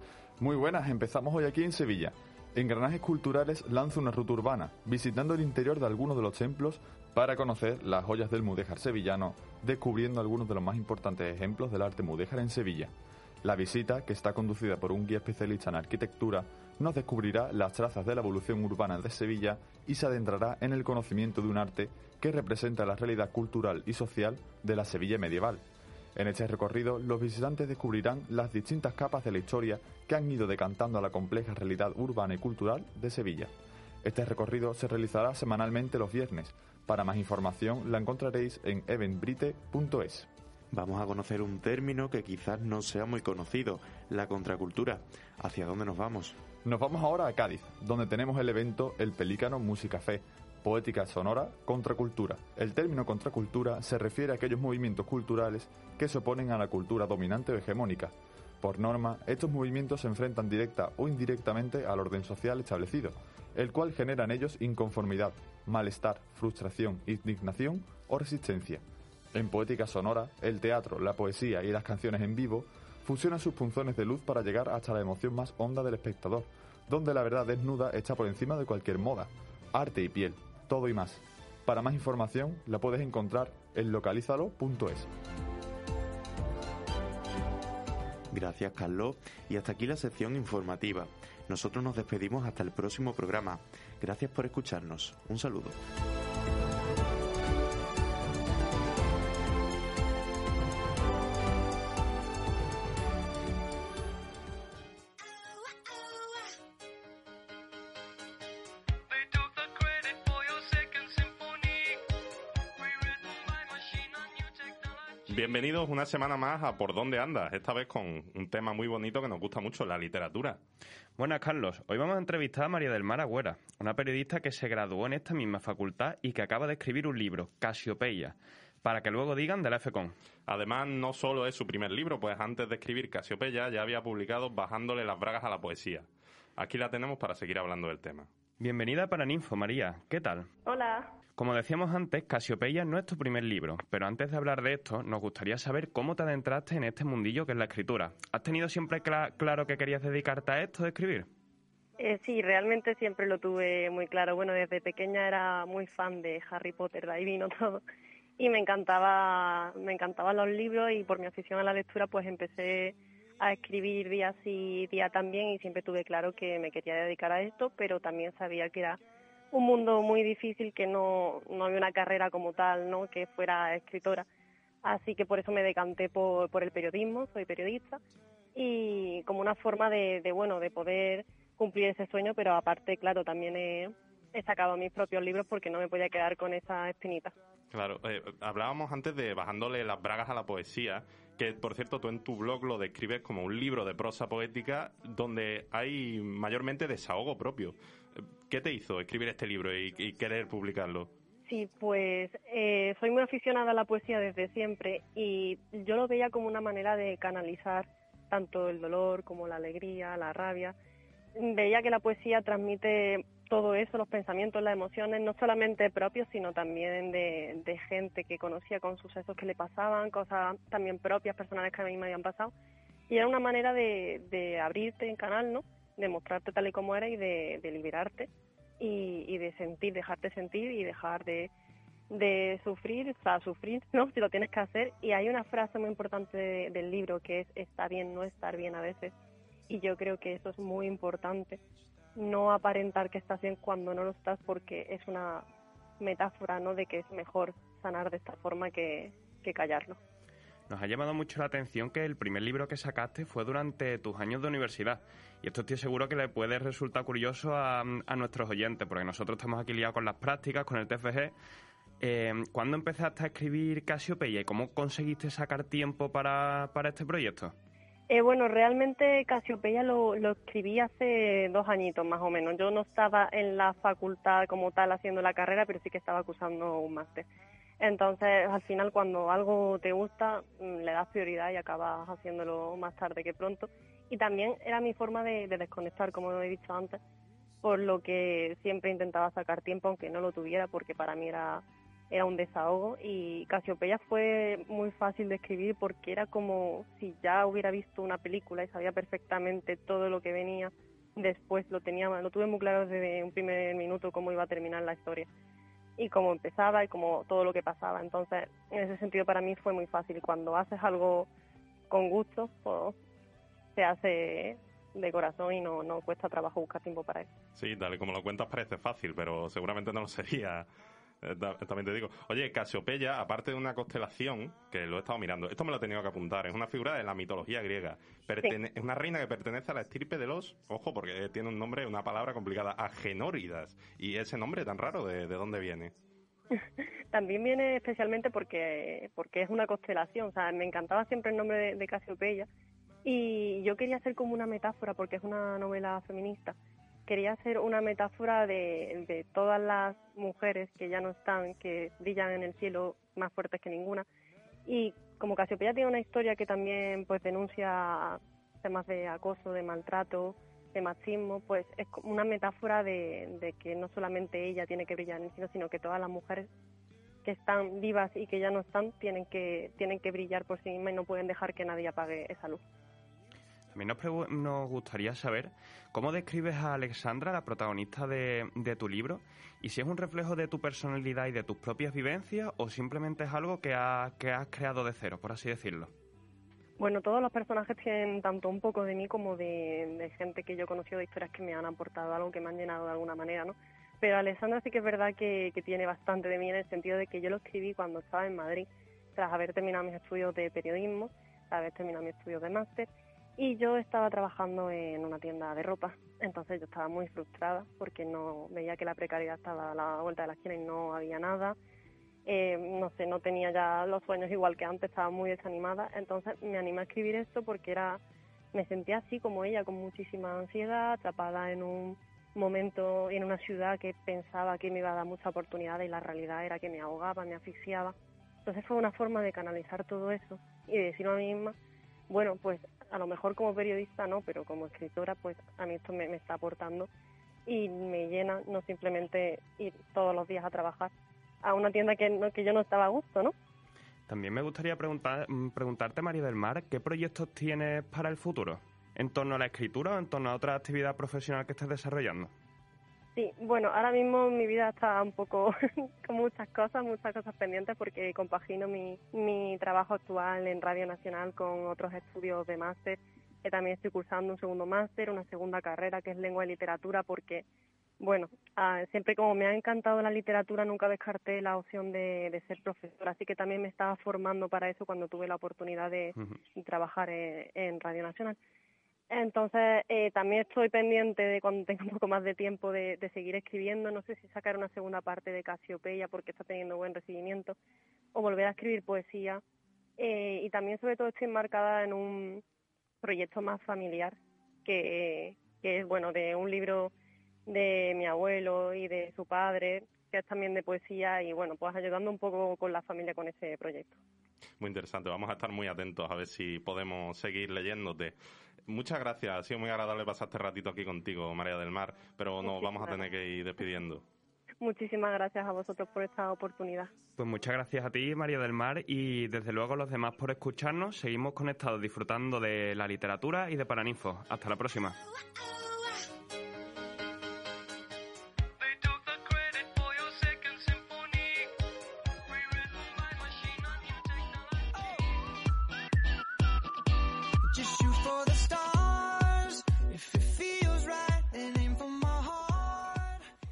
S21: Muy buenas, empezamos hoy aquí en Sevilla. Engranajes Culturales lanza una ruta urbana, visitando el interior de algunos de los templos para conocer las joyas del mudéjar sevillano, descubriendo algunos de los más importantes ejemplos del arte mudéjar en Sevilla. La visita, que está conducida por un guía especialista en arquitectura, nos descubrirá las trazas de la evolución urbana de Sevilla y se adentrará en el conocimiento de un arte que representa la realidad cultural y social de la Sevilla medieval. En este recorrido, los visitantes descubrirán las distintas capas de la historia que han ido decantando a la compleja realidad urbana y cultural de Sevilla. Este recorrido se realizará semanalmente los viernes. Para más información la encontraréis en eventbrite.es.
S9: Vamos a conocer un término que quizás no sea muy conocido, la contracultura. ¿Hacia dónde nos vamos?
S21: Nos vamos ahora a Cádiz, donde tenemos el evento El Pelícano Musicafé, Poética Sonora Contracultura. El término contracultura se refiere a aquellos movimientos culturales que se oponen a la cultura dominante o hegemónica. Por norma, estos movimientos se enfrentan directa o indirectamente al orden social establecido, el cual genera en ellos inconformidad, malestar, frustración, indignación o resistencia. En poética sonora, el teatro, la poesía y las canciones en vivo fusionan sus punzones de luz para llegar hasta la emoción más honda del espectador, donde la verdad desnuda está por encima de cualquier moda, arte y piel, todo y más. Para más información la puedes encontrar en localízalo.es.
S9: Gracias, Carlos. Y hasta aquí la sección informativa. Nosotros nos despedimos hasta el próximo programa. Gracias por escucharnos. Un saludo.
S36: Bienvenidos una semana más a Por dónde andas, esta vez con un tema muy bonito que nos gusta mucho, la literatura.
S34: Buenas, Carlos. Hoy vamos a entrevistar a María del Mar Agüera, una periodista que se graduó en esta misma facultad y que acaba de escribir un libro, Casiopeia, para que luego digan de la FECON.
S36: Además, no solo es su primer libro, pues antes de escribir Casiopeia ya había publicado Bajándole las bragas a la poesía. Aquí la tenemos para seguir hablando del tema.
S34: Bienvenida para Ninfo, María. ¿Qué tal?
S37: Hola.
S34: Como decíamos antes, Casiopeia no es tu primer libro, pero antes de hablar de esto, nos gustaría saber cómo te adentraste en este mundillo que es la escritura. ¿Has tenido siempre cla- claro que querías dedicarte a esto de escribir?
S37: Eh, sí, realmente siempre lo tuve muy claro. Bueno, desde pequeña era muy fan de Harry Potter, de ahí vino todo. Y me encantaba, me encantaban los libros y por mi afición a la lectura pues empecé a escribir día sí, día también y siempre tuve claro que me quería dedicar a esto, pero también sabía que era un mundo muy difícil, que no, no había una carrera como tal, ¿no? Que fuera escritora. Así que por eso me decanté por, por el periodismo, soy periodista y como una forma de, de, bueno, de poder cumplir ese sueño, pero aparte, claro, también he, he sacado mis propios libros porque no me podía quedar con esa espinita.
S36: Claro, eh, hablábamos antes de bajándole las bragas a la poesía, que por cierto tú en tu blog lo describes como un libro de prosa poética donde hay mayormente desahogo propio. ¿Qué te hizo escribir este libro y, y querer publicarlo?
S37: Sí, pues eh, soy muy aficionada a la poesía desde siempre y yo lo veía como una manera de canalizar tanto el dolor como la alegría, la rabia. Veía que la poesía transmite todo eso, los pensamientos, las emociones, no solamente propios, sino también de, de gente que conocía con sucesos que le pasaban, cosas también propias, personales que a mí me habían pasado. Y era una manera de, de abrirte en canal, ¿no? De mostrarte tal y como eres y de, de liberarte y, y de sentir, dejarte sentir y dejar de, de sufrir, o sea, sufrir, ¿no? Si lo tienes que hacer. Y hay una frase muy importante de- del libro que es está bien no estar bien a veces. Y yo creo que eso es muy importante. No aparentar que estás bien cuando no lo estás porque es una metáfora, ¿no? De que es mejor sanar de esta forma que, que callarlo.
S34: Nos ha llamado mucho la atención que el primer libro que sacaste fue durante tus años de universidad. Y esto estoy seguro que le puede resultar curioso a, nuestros oyentes, porque nosotros estamos aquí liados con las prácticas, con el TFG. Eh, ¿Cuándo empezaste a escribir Casiopeia y cómo conseguiste sacar tiempo para, para este proyecto?
S37: Eh, bueno, realmente Casiopeia lo, lo escribí hace dos añitos más o menos. Yo no estaba en la facultad como tal haciendo la carrera, pero sí que estaba cursando un máster. Entonces, al final, cuando algo te gusta, mm, le das prioridad y acabas haciéndolo más tarde que pronto. Y también era mi forma de, de desconectar, como he dicho antes, por lo que siempre intentaba sacar tiempo, aunque no lo tuviera, porque para mí era, era un desahogo. Y Casiopeia fue muy fácil de escribir porque era como si ya hubiera visto una película y sabía perfectamente todo lo que venía después. Lo, tenía, lo tuve muy claro desde un primer minuto cómo iba a terminar la historia y cómo empezaba y cómo todo lo que pasaba. Entonces, en ese sentido para mí fue muy fácil. Cuando haces algo con gusto, pues se hace de corazón y no, no cuesta trabajo buscar tiempo para eso.
S36: Sí, tal y como lo cuentas parece fácil, pero seguramente no lo sería. Eh, ta- También te digo. Oye, Casiopeia, aparte de una constelación, que lo he estado mirando, esto me lo he tenido que apuntar, es una figura de la mitología griega. Pertene- Es una reina que pertenece a la estirpe de los, ojo, porque tiene un nombre, una palabra complicada, agenóridas. Y ese nombre tan raro, ¿de, de dónde viene?
S37: También viene especialmente porque, porque es una constelación. O sea, me encantaba siempre el nombre de, de Casiopeia y yo quería hacer como una metáfora porque es una novela feminista. Quería hacer una metáfora de, todas las mujeres que ya no están, que brillan en el cielo más fuertes que ninguna. Y como Casiopeia tiene una historia que también pues denuncia temas de acoso, de maltrato, de machismo, pues es una metáfora de, de que no solamente ella tiene que brillar en el cielo, sino que todas las mujeres que están vivas y que ya no están tienen que tienen que brillar por sí mismas y no pueden dejar que nadie apague esa luz.
S34: También nos, gustaría saber cómo describes a Alexandra, la protagonista de, de tu libro, y si es un reflejo de tu personalidad y de tus propias vivencias o simplemente es algo que, ha- que has creado de cero, por así decirlo.
S37: Bueno, todos los personajes tienen tanto un poco de mí como de, gente que yo he conocido, de historias que me han aportado algo, que me han llenado de alguna manera, ¿no? Pero Alessandra sí que es verdad que, que tiene bastante de mí en el sentido de que yo lo escribí cuando estaba en Madrid, tras haber terminado mis estudios de periodismo, haber terminado mis estudios de máster, y yo estaba trabajando en una tienda de ropa. Entonces yo estaba muy frustrada porque no veía que la precariedad estaba a la vuelta de la esquina y no había nada. eh, no sé, no tenía ya los sueños igual que antes, estaba muy desanimada. Entonces me animé a escribir esto porque era, me sentía así como ella, con muchísima ansiedad, atrapada en un momento en una ciudad que pensaba que me iba a dar mucha oportunidad y la realidad era que me ahogaba, me asfixiaba. Entonces fue una forma de canalizar todo eso y de decirme a mí misma, bueno, pues a lo mejor como periodista no, pero como escritora, pues a mí esto me, está aportando y me llena no simplemente ir todos los días a trabajar a una tienda que, no, que yo no estaba a gusto, ¿no?
S34: También me gustaría preguntar, mm, preguntarte, María del Mar, ¿qué proyectos tienes para el futuro? ¿En torno a la escritura o en torno a otra actividad profesional que estés desarrollando?
S37: Sí, bueno, ahora mismo mi vida está un poco con muchas cosas, muchas cosas pendientes porque compagino mi, mi trabajo actual en Radio Nacional con otros estudios de máster. Que también estoy cursando un segundo máster, una segunda carrera que es lengua y literatura porque, bueno, ah, siempre como me ha encantado la literatura nunca descarté la opción de, de ser profesora, así que también me estaba formando para eso cuando tuve la oportunidad de trabajar en, en Radio Nacional. Entonces, eh, también estoy pendiente de cuando tenga un poco más de tiempo de, seguir escribiendo. No sé si sacar una segunda parte de Casiopeia porque está teniendo buen recibimiento o volver a escribir poesía. Eh, y también, sobre todo, estoy enmarcada en un proyecto más familiar que, que es, bueno, de un libro de mi abuelo y de su padre, que es también de poesía y, bueno, pues ayudando un poco con la familia con ese proyecto.
S36: Muy interesante. Vamos a estar muy atentos a ver si podemos seguir leyéndote. Muchas gracias. Ha sido muy agradable pasar este ratito aquí contigo, María del Mar, pero nos vamos a tener que ir despidiendo.
S37: Muchísimas gracias a vosotros por esta oportunidad.
S34: Pues muchas gracias a ti, María del Mar, y desde luego a los demás por escucharnos. Seguimos conectados disfrutando de la literatura y de Paraninfo. Hasta la próxima.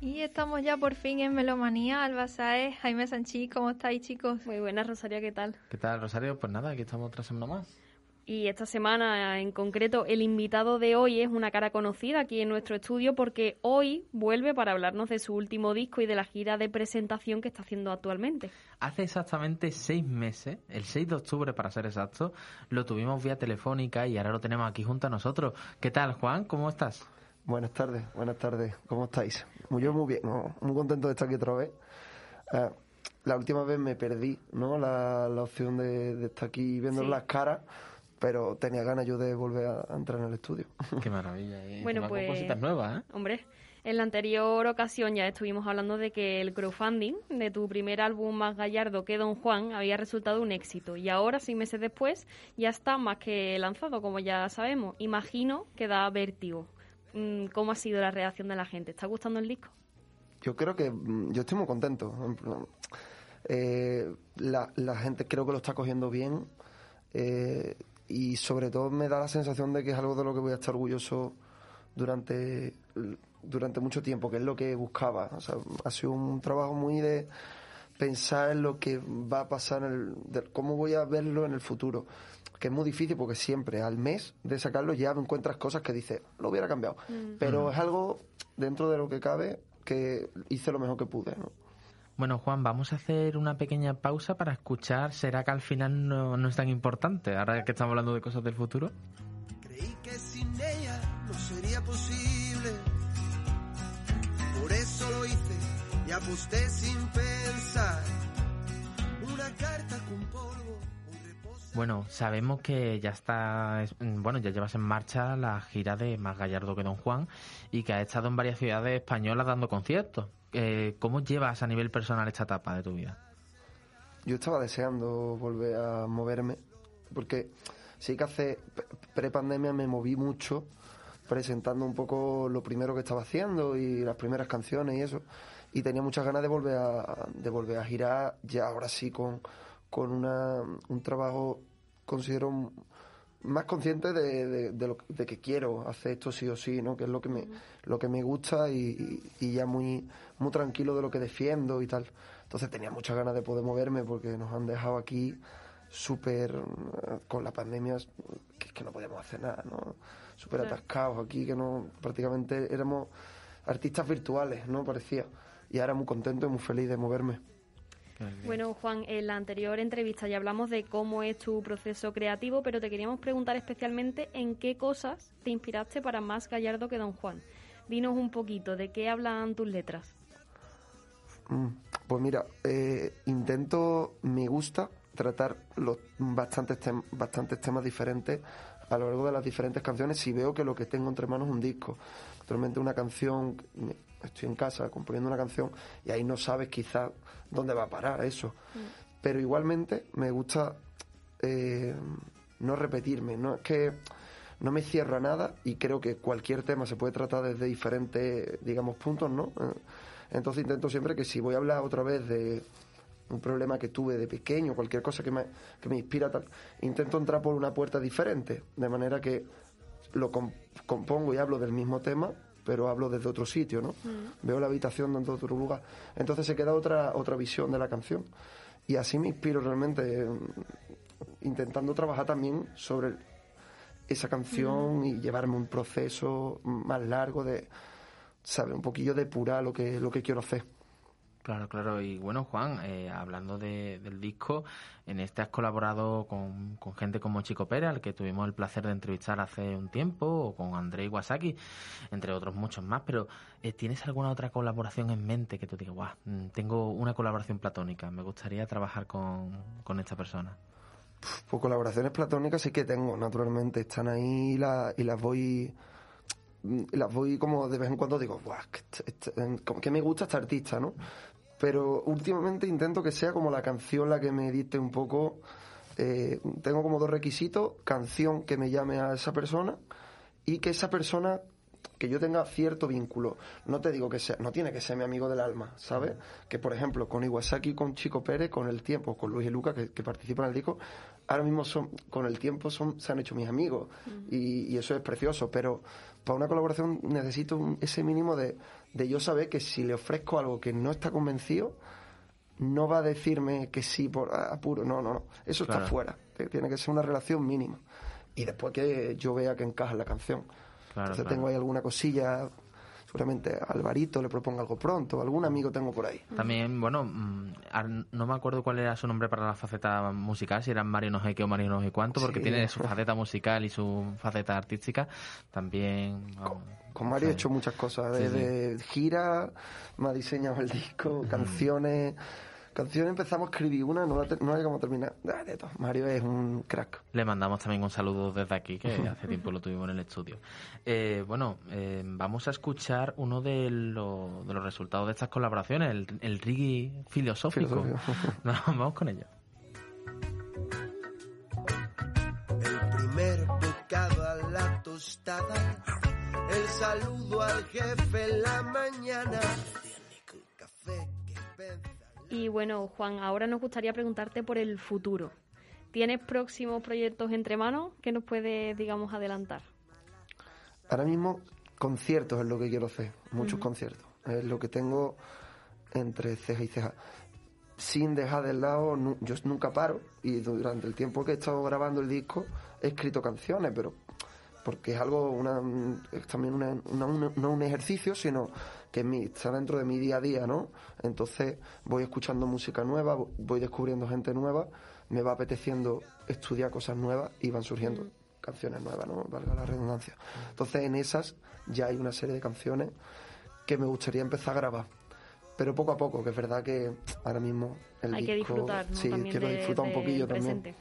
S1: Y estamos ya por fin en Melomanía, Alba Saez, Jaime Sanchí, ¿cómo estáis chicos?
S38: Muy buenas, Rosario, ¿qué tal?
S31: ¿Qué tal, Rosario? Pues nada, aquí estamos otra semana más.
S38: Y esta semana en concreto el invitado de hoy es una cara conocida aquí en nuestro estudio porque hoy vuelve para hablarnos de su último disco y de la gira de presentación que está haciendo actualmente.
S31: Hace exactamente seis meses, el 6 de octubre para ser exacto, lo tuvimos vía telefónica y ahora lo tenemos aquí junto a nosotros. ¿Qué tal, Juan? ¿Cómo estás?
S39: Buenas tardes, buenas tardes. ¿Cómo estáis? Muy yo muy bien, ¿no? muy contento de estar aquí otra vez. Eh, la última vez me perdí, ¿no? La, la opción de, de estar aquí viendo
S38: Sí.
S39: las caras, pero tenía ganas yo de volver a, a entrar en el estudio.
S31: Qué maravilla. ¿eh?
S38: Bueno, pues-
S31: cositas nuevas, ¿eh?
S38: Hombre, en la anterior ocasión ya estuvimos hablando de que el crowdfunding de tu primer álbum más gallardo que Don Juan había resultado un éxito y ahora, seis meses después, ya está más que lanzado, como ya sabemos. Imagino que da vértigo. Mm, ¿Cómo ha sido la reacción de la gente? ¿Está gustando el disco?
S39: Yo creo que mm, yo estoy muy contento. Eh, la, la gente creo que lo está cogiendo bien eh, y sobre todo me da la sensación de que es algo de lo que voy a estar orgulloso durante, durante mucho tiempo, que es lo que buscaba. O sea, ha sido un trabajo muy de pensar en lo que va a pasar, en el, de cómo voy a verlo en el futuro. Que es muy difícil porque siempre al mes de sacarlo ya encuentras cosas que dices, lo hubiera cambiado.
S31: Mm.
S39: Pero
S31: Mm.
S39: es algo dentro de lo que cabe que hice lo mejor que pude. ¿no?
S31: Bueno, Juan, vamos a hacer una pequeña pausa para escuchar. ¿Será que al final no, no es tan importante? Ahora que estamos hablando de cosas del futuro.
S40: Creí que sin ella no sería posible. Y aposté sin pensar. Una carta con polvo.
S31: Bueno, sabemos que ya está, es- mm, bueno, ya llevas en marcha la gira de Más Gallardo que Don Juan y que has estado en varias ciudades españolas dando conciertos. Eh, ¿Cómo llevas a nivel personal esta etapa de tu vida?
S39: Yo estaba deseando volver a moverme, porque sí que hace pre-pandemia me moví mucho, presentando un poco lo primero que estaba haciendo y las primeras canciones y eso, y tenía muchas ganas de volver a, de volver a girar, ya ahora sí con, con una, un trabajo, considero más consciente de, de, de lo, de que quiero hacer esto sí o sí, ¿no? que es lo que me, lo que me gusta y, y- y ya muy, muy tranquilo de lo que defiendo y tal. Entonces tenía muchas ganas de poder moverme porque nos han dejado aquí súper, eh, con la pandemia, que, es que no podíamos hacer nada, ¿no? Súper atascados aquí, que no prácticamente éramos artistas virtuales, ¿no? Parecía. Y ahora muy contento y muy feliz de moverme.
S38: Bueno, Juan, en la anterior entrevista ya hablamos de cómo es tu proceso creativo, pero te queríamos preguntar especialmente en qué cosas te inspiraste para más gallardo que Don Juan. Dinos un poquito, ¿de qué hablan tus letras?
S39: Mm, Pues mira, eh, intento, me gusta tratar los bastantes, tem- bastantes temas diferentes a lo largo de las diferentes canciones si veo que lo que tengo entre manos es un disco. Actualmente una canción, estoy en casa componiendo una canción y ahí no sabes quizás dónde va a parar eso. Pero igualmente me gusta eh, no repetirme, no es que no me cierro a nada y creo que cualquier tema se puede tratar desde diferentes, digamos, puntos, ¿no? Eh, Entonces intento siempre que si voy a hablar otra vez de un problema que tuve de pequeño, cualquier cosa que me, que me inspira, tal, intento entrar por una puerta diferente, de manera que lo com- compongo y hablo del mismo tema, pero hablo desde otro sitio, ¿no? Veo la habitación desde otro lugar. Entonces se queda otra, otra visión de la canción. Y así me inspiro realmente, mm, intentando trabajar también sobre esa canción y llevarme un proceso más largo de, ¿sabes? Un poquillo depurar lo que, lo que quiero hacer.
S41: Claro, claro. Y bueno, Juan, eh, hablando de- del disco, en este has colaborado con, gente como Chico Pérez, al que tuvimos el placer de entrevistar hace un tiempo, o con André Iwasaki, entre otros muchos más. Pero, eh, ¿tienes alguna otra colaboración en mente que tú digas, guau, mm, tengo una colaboración platónica, me gustaría trabajar con, esta persona?
S39: Pues colaboraciones platónicas sí que tengo, naturalmente. Están ahí y, la- las voy. y las voy como de vez en cuando digo, Buah, que, este- este- como que me gusta este artista, ¿no? Pero últimamente intento que sea como la canción la que me dicte un poco. eh, tengo como dos requisitos: canción que me llame a esa persona y que esa persona que yo tenga cierto vínculo. No te digo que sea, no tiene que ser mi amigo del alma, ¿sabes? Que por ejemplo con Iwasaki, con Chico Pérez, con el tiempo, con Luis y Luca que, que participan en el disco, ahora mismo son, con el tiempo son, se han hecho mis amigos y, y eso es precioso. Pero para una colaboración necesito un- ese mínimo de, de yo saber que si le ofrezco algo que no está convencido, no va a decirme que sí por apuro. No, no, no. Eso
S41: Claro.
S39: está fuera. Tiene que ser una relación mínima. Y después que yo vea que encaja en la canción.
S41: Claro,
S39: Entonces
S41: claro.
S39: tengo ahí alguna cosilla, seguramente Alvarito le propongo algo pronto, algún amigo tengo por ahí.
S41: También, bueno, mm, no me acuerdo cuál era su nombre para la faceta musical, si eran Mario no sé qué o Mario no sé cuánto, porque
S39: Sí.
S41: tiene su faceta musical y su faceta artística. También. vamos,
S39: Con Mario he
S41: sí.
S39: hecho muchas cosas,
S41: Sí,
S39: desde gira, me ha diseñado el disco, canciones. Canciones empezamos a escribir una, no la, te- no la llegamos a terminar. De todo. Mario es un crack.
S41: Le mandamos también un saludo desde aquí, que hace tiempo lo tuvimos en el estudio. Eh, bueno, eh, vamos a escuchar uno de, lo- de los resultados de estas colaboraciones, el, el reggae filosófico.
S39: Filosófico.
S41: vamos con ello.
S42: Saludo al jefe en la mañana. Café que pensa.
S38: Y bueno, Juan, ahora nos gustaría preguntarte por el futuro. ¿Tienes próximos proyectos entre manos que nos puedes, digamos, adelantar?
S39: Ahora mismo conciertos es lo que quiero hacer, muchos conciertos. Es lo que tengo entre ceja y ceja. Sin dejar de lado, yo nunca paro y durante el tiempo que he estado grabando el disco he escrito canciones, pero porque es algo, una, es también una, no un ejercicio, sino que mi- está dentro de mi día a día, ¿no? Entonces voy escuchando música nueva, voy descubriendo gente nueva, me va apeteciendo estudiar cosas nuevas y van surgiendo canciones nuevas, ¿no? Valga la redundancia. Entonces en esas ya hay una serie de canciones que me gustaría empezar a grabar. Pero poco a poco, que es verdad que ahora mismo el
S38: Hay que
S39: disco-
S38: disfrutar, ¿no?
S39: Sí,
S38: También
S39: quiero
S38: de-
S39: disfrutar un poquillo también.
S38: presente.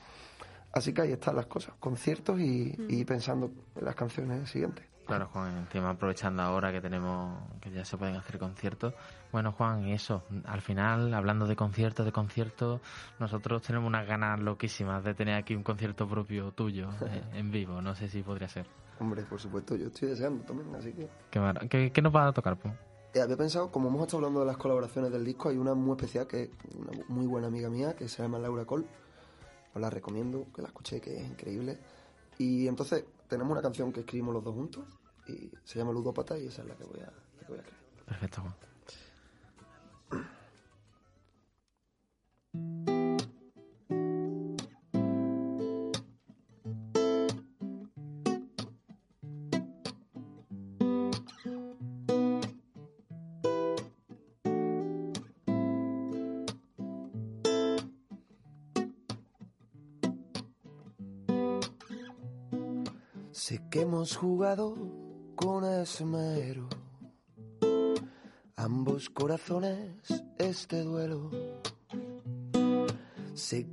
S39: Así que ahí están las cosas, conciertos y,
S38: Mm.
S39: y pensando en las canciones siguientes.
S41: Claro, Juan, encima aprovechando ahora que tenemos, que ya se pueden hacer conciertos. Bueno, Juan, y eso, al final, hablando de conciertos, de conciertos, nosotros tenemos unas ganas loquísimas de tener aquí un concierto propio tuyo eh, en vivo. No sé si podría ser.
S39: Hombre, por supuesto, yo estoy deseando también, así que...
S41: ¿Qué, mar- qué- qué nos va a tocar, pues?
S39: Eh, había pensado, como hemos estado hablando de las colaboraciones del disco, hay una muy especial que es una muy buena amiga mía que se llama Laura Cole. Os la recomiendo, que la escuché, que es increíble. Y entonces tenemos una canción que escribimos los dos juntos y se llama Ludópata y esa es la que voy a, la que voy a.
S41: Perfecto, Juan.
S39: Hemos jugado con esmero ambos corazones este duelo.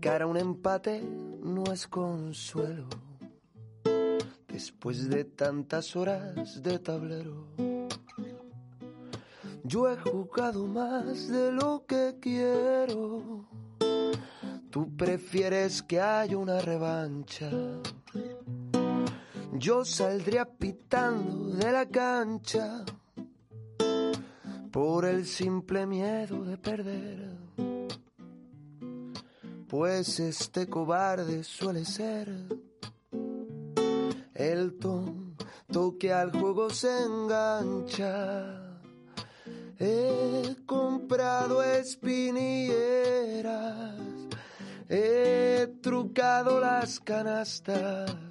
S39: Que ahora un empate no es consuelo después de tantas horas de tablero. Yo he jugado más de lo que quiero. Tú prefieres que haya una revancha. Yo saldría pitando de la cancha por el simple miedo de perder. Pues este cobarde suele ser el tonto que al juego se engancha. He comprado espinilleras, he trucado las canastas.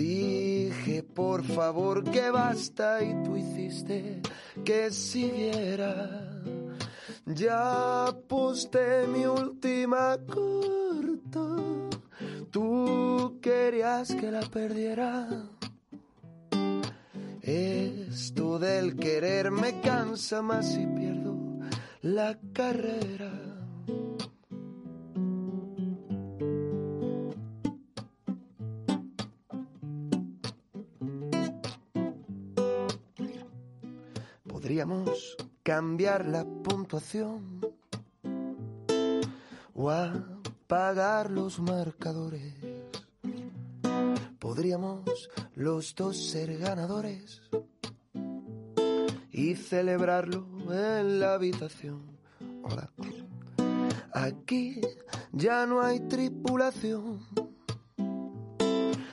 S39: Dije por favor que basta y tú hiciste que siguiera. Ya posté mi última corta, tú querías que la perdiera. Esto del querer me cansa más y pierdo la carrera. Podríamos cambiar la puntuación o apagar los marcadores. Podríamos los dos ser ganadores y celebrarlo en la habitación. Hola. Aquí ya no hay tripulación.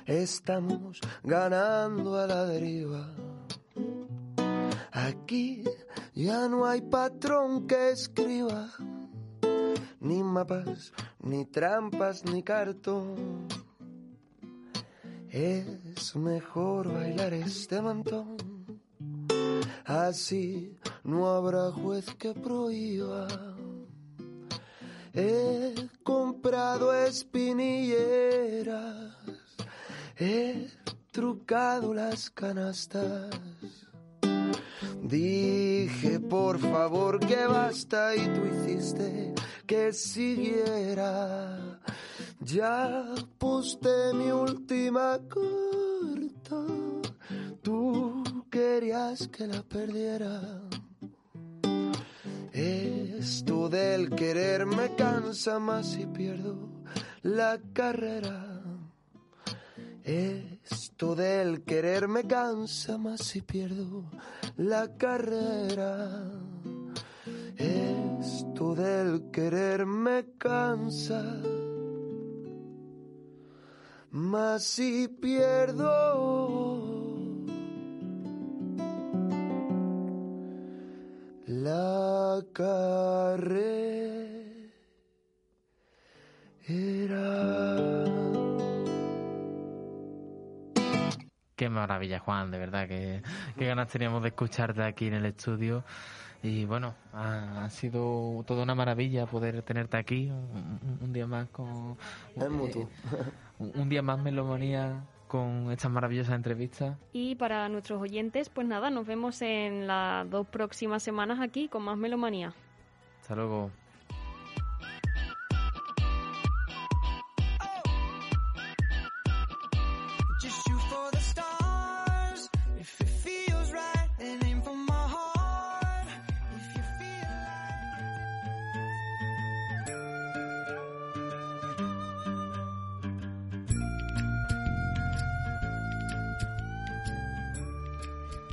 S39: Estamos ganando a la deriva. Aquí ya no hay patrón que escriba, ni mapas, ni trampas, ni cartón. Es mejor bailar este mantón, así no habrá juez que prohíba. He comprado espinilleras, he trucado las canastas. Dije por favor que basta y tú hiciste que siguiera. Ya posté mi última corta, tú querías que la perdiera. Esto del querer me cansa más y pierdo la carrera. Esto del querer me cansa más y pierdo la carrera. Esto del querer me cansa más si pierdo la carrera.
S41: Qué maravilla, Juan, de verdad, que, qué ganas teníamos de escucharte aquí en el estudio. Y bueno, ha, sido toda una maravilla poder tenerte aquí un, día más con...
S38: Es mutuo.
S41: Un, un día más melomanía con estas maravillosas entrevistas.
S2: Y para nuestros oyentes, pues nada, nos vemos en las dos próximas semanas aquí con más melomanía.
S41: Hasta luego.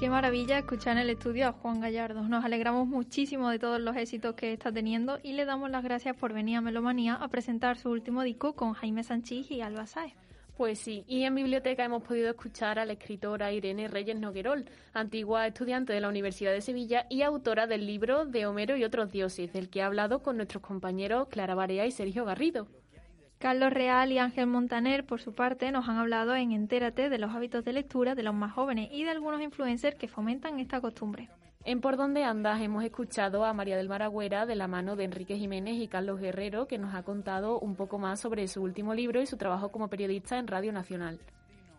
S43: Qué maravilla escuchar en el estudio a Juan Gallardo. Nos alegramos muchísimo de todos los éxitos que está teniendo y le damos las gracias por venir a Melomanía a presentar su último disco con Jaime Sanchís y Alba Saez.
S2: Pues sí, y en biblioteca hemos podido escuchar a la escritora Irene Reyes Noguerol, antigua estudiante de la Universidad de Sevilla y autora del libro de Homero y otros dioses, del que ha hablado con nuestros compañeros Clara Barea y Sergio Garrido.
S43: Carlos Real y Ángel Montaner, por su parte, nos han hablado en Entérate de los hábitos de lectura de los más jóvenes y de algunos influencers que fomentan esta costumbre.
S2: En Por Donde Andas hemos escuchado a María del Mar Agüera de la mano de Enrique Jiménez y Carlos Guerrero, que nos ha contado un poco más sobre su último libro y su trabajo como periodista en Radio Nacional.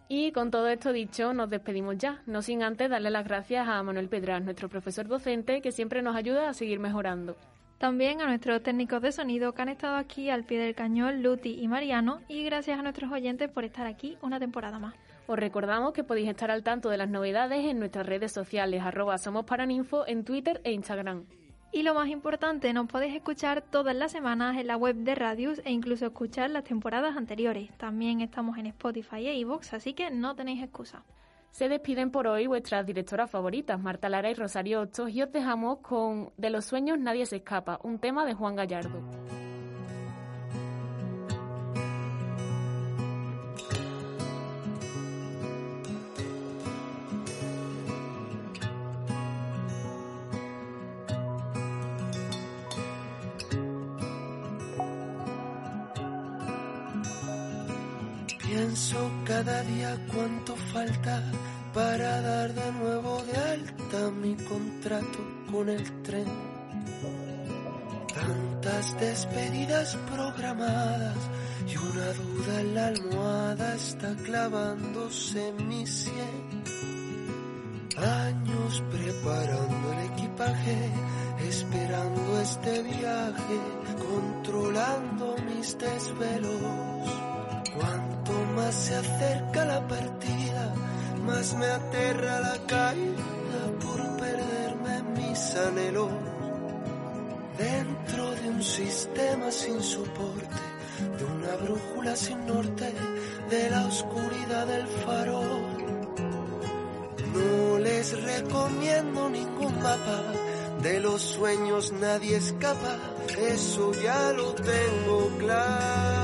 S2: Y con todo esto dicho, nos despedimos ya, no sin antes darle las gracias a Manuel Pedraz, nuestro profesor docente, que siempre nos ayuda a seguir mejorando.
S43: También a nuestros técnicos de sonido que han estado aquí al pie del cañón, Luti y Mariano, y gracias a nuestros oyentes por estar aquí una temporada más.
S2: Os recordamos que podéis estar al tanto de las novedades en nuestras redes sociales, arroba somos paraninfo en Twitter e Instagram.
S43: Y lo más importante, nos podéis escuchar todas las semanas en la web de Radius e incluso escuchar las temporadas anteriores. También estamos en Spotify e iVoox, así que no tenéis excusa.
S2: Se despiden por hoy vuestras directoras favoritas, Marta Lara y Rosario Ocho, y os dejamos con De los sueños nadie se escapa, un tema de Juan Gallardo.
S39: Pienso cada día cuánto falta para dar de nuevo de alta mi contrato con el tren. Tantas despedidas programadas y una duda en la almohada está clavándose en mi sien. Años preparando el equipaje, esperando este viaje, controlando mis desvelos. Cuanto más se acerca la partida, más me aterra la caída por perderme en mis anhelos. Dentro de un sistema sin soporte, de una brújula sin norte, de la oscuridad del farol. No les recomiendo ningún mapa, de los sueños nadie escapa, eso ya lo tengo claro.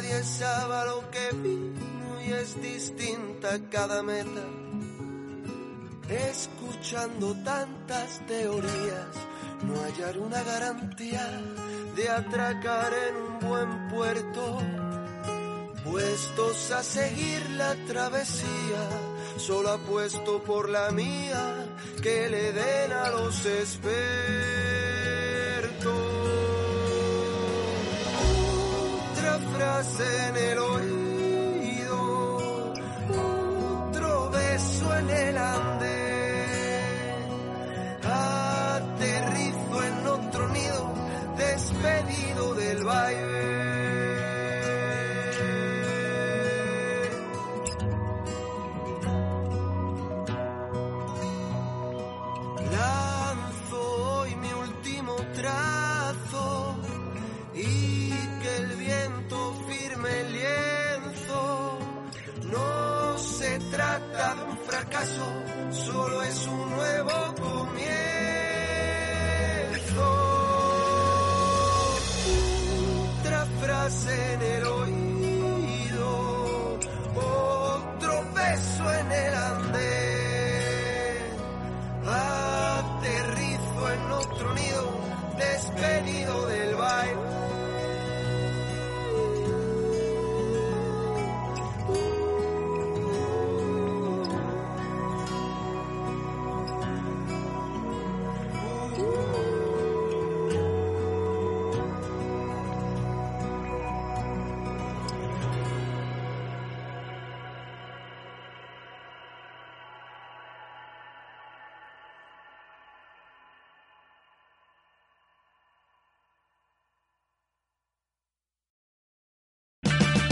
S39: Nadie sabe lo que vino y es distinta cada meta. Escuchando tantas teorías, no hallar una garantía de atracar en un buen puerto. Puestos a seguir la travesía, solo apuesto por la mía, que le den a los expertos. Frase en el oído, otro beso en el andén.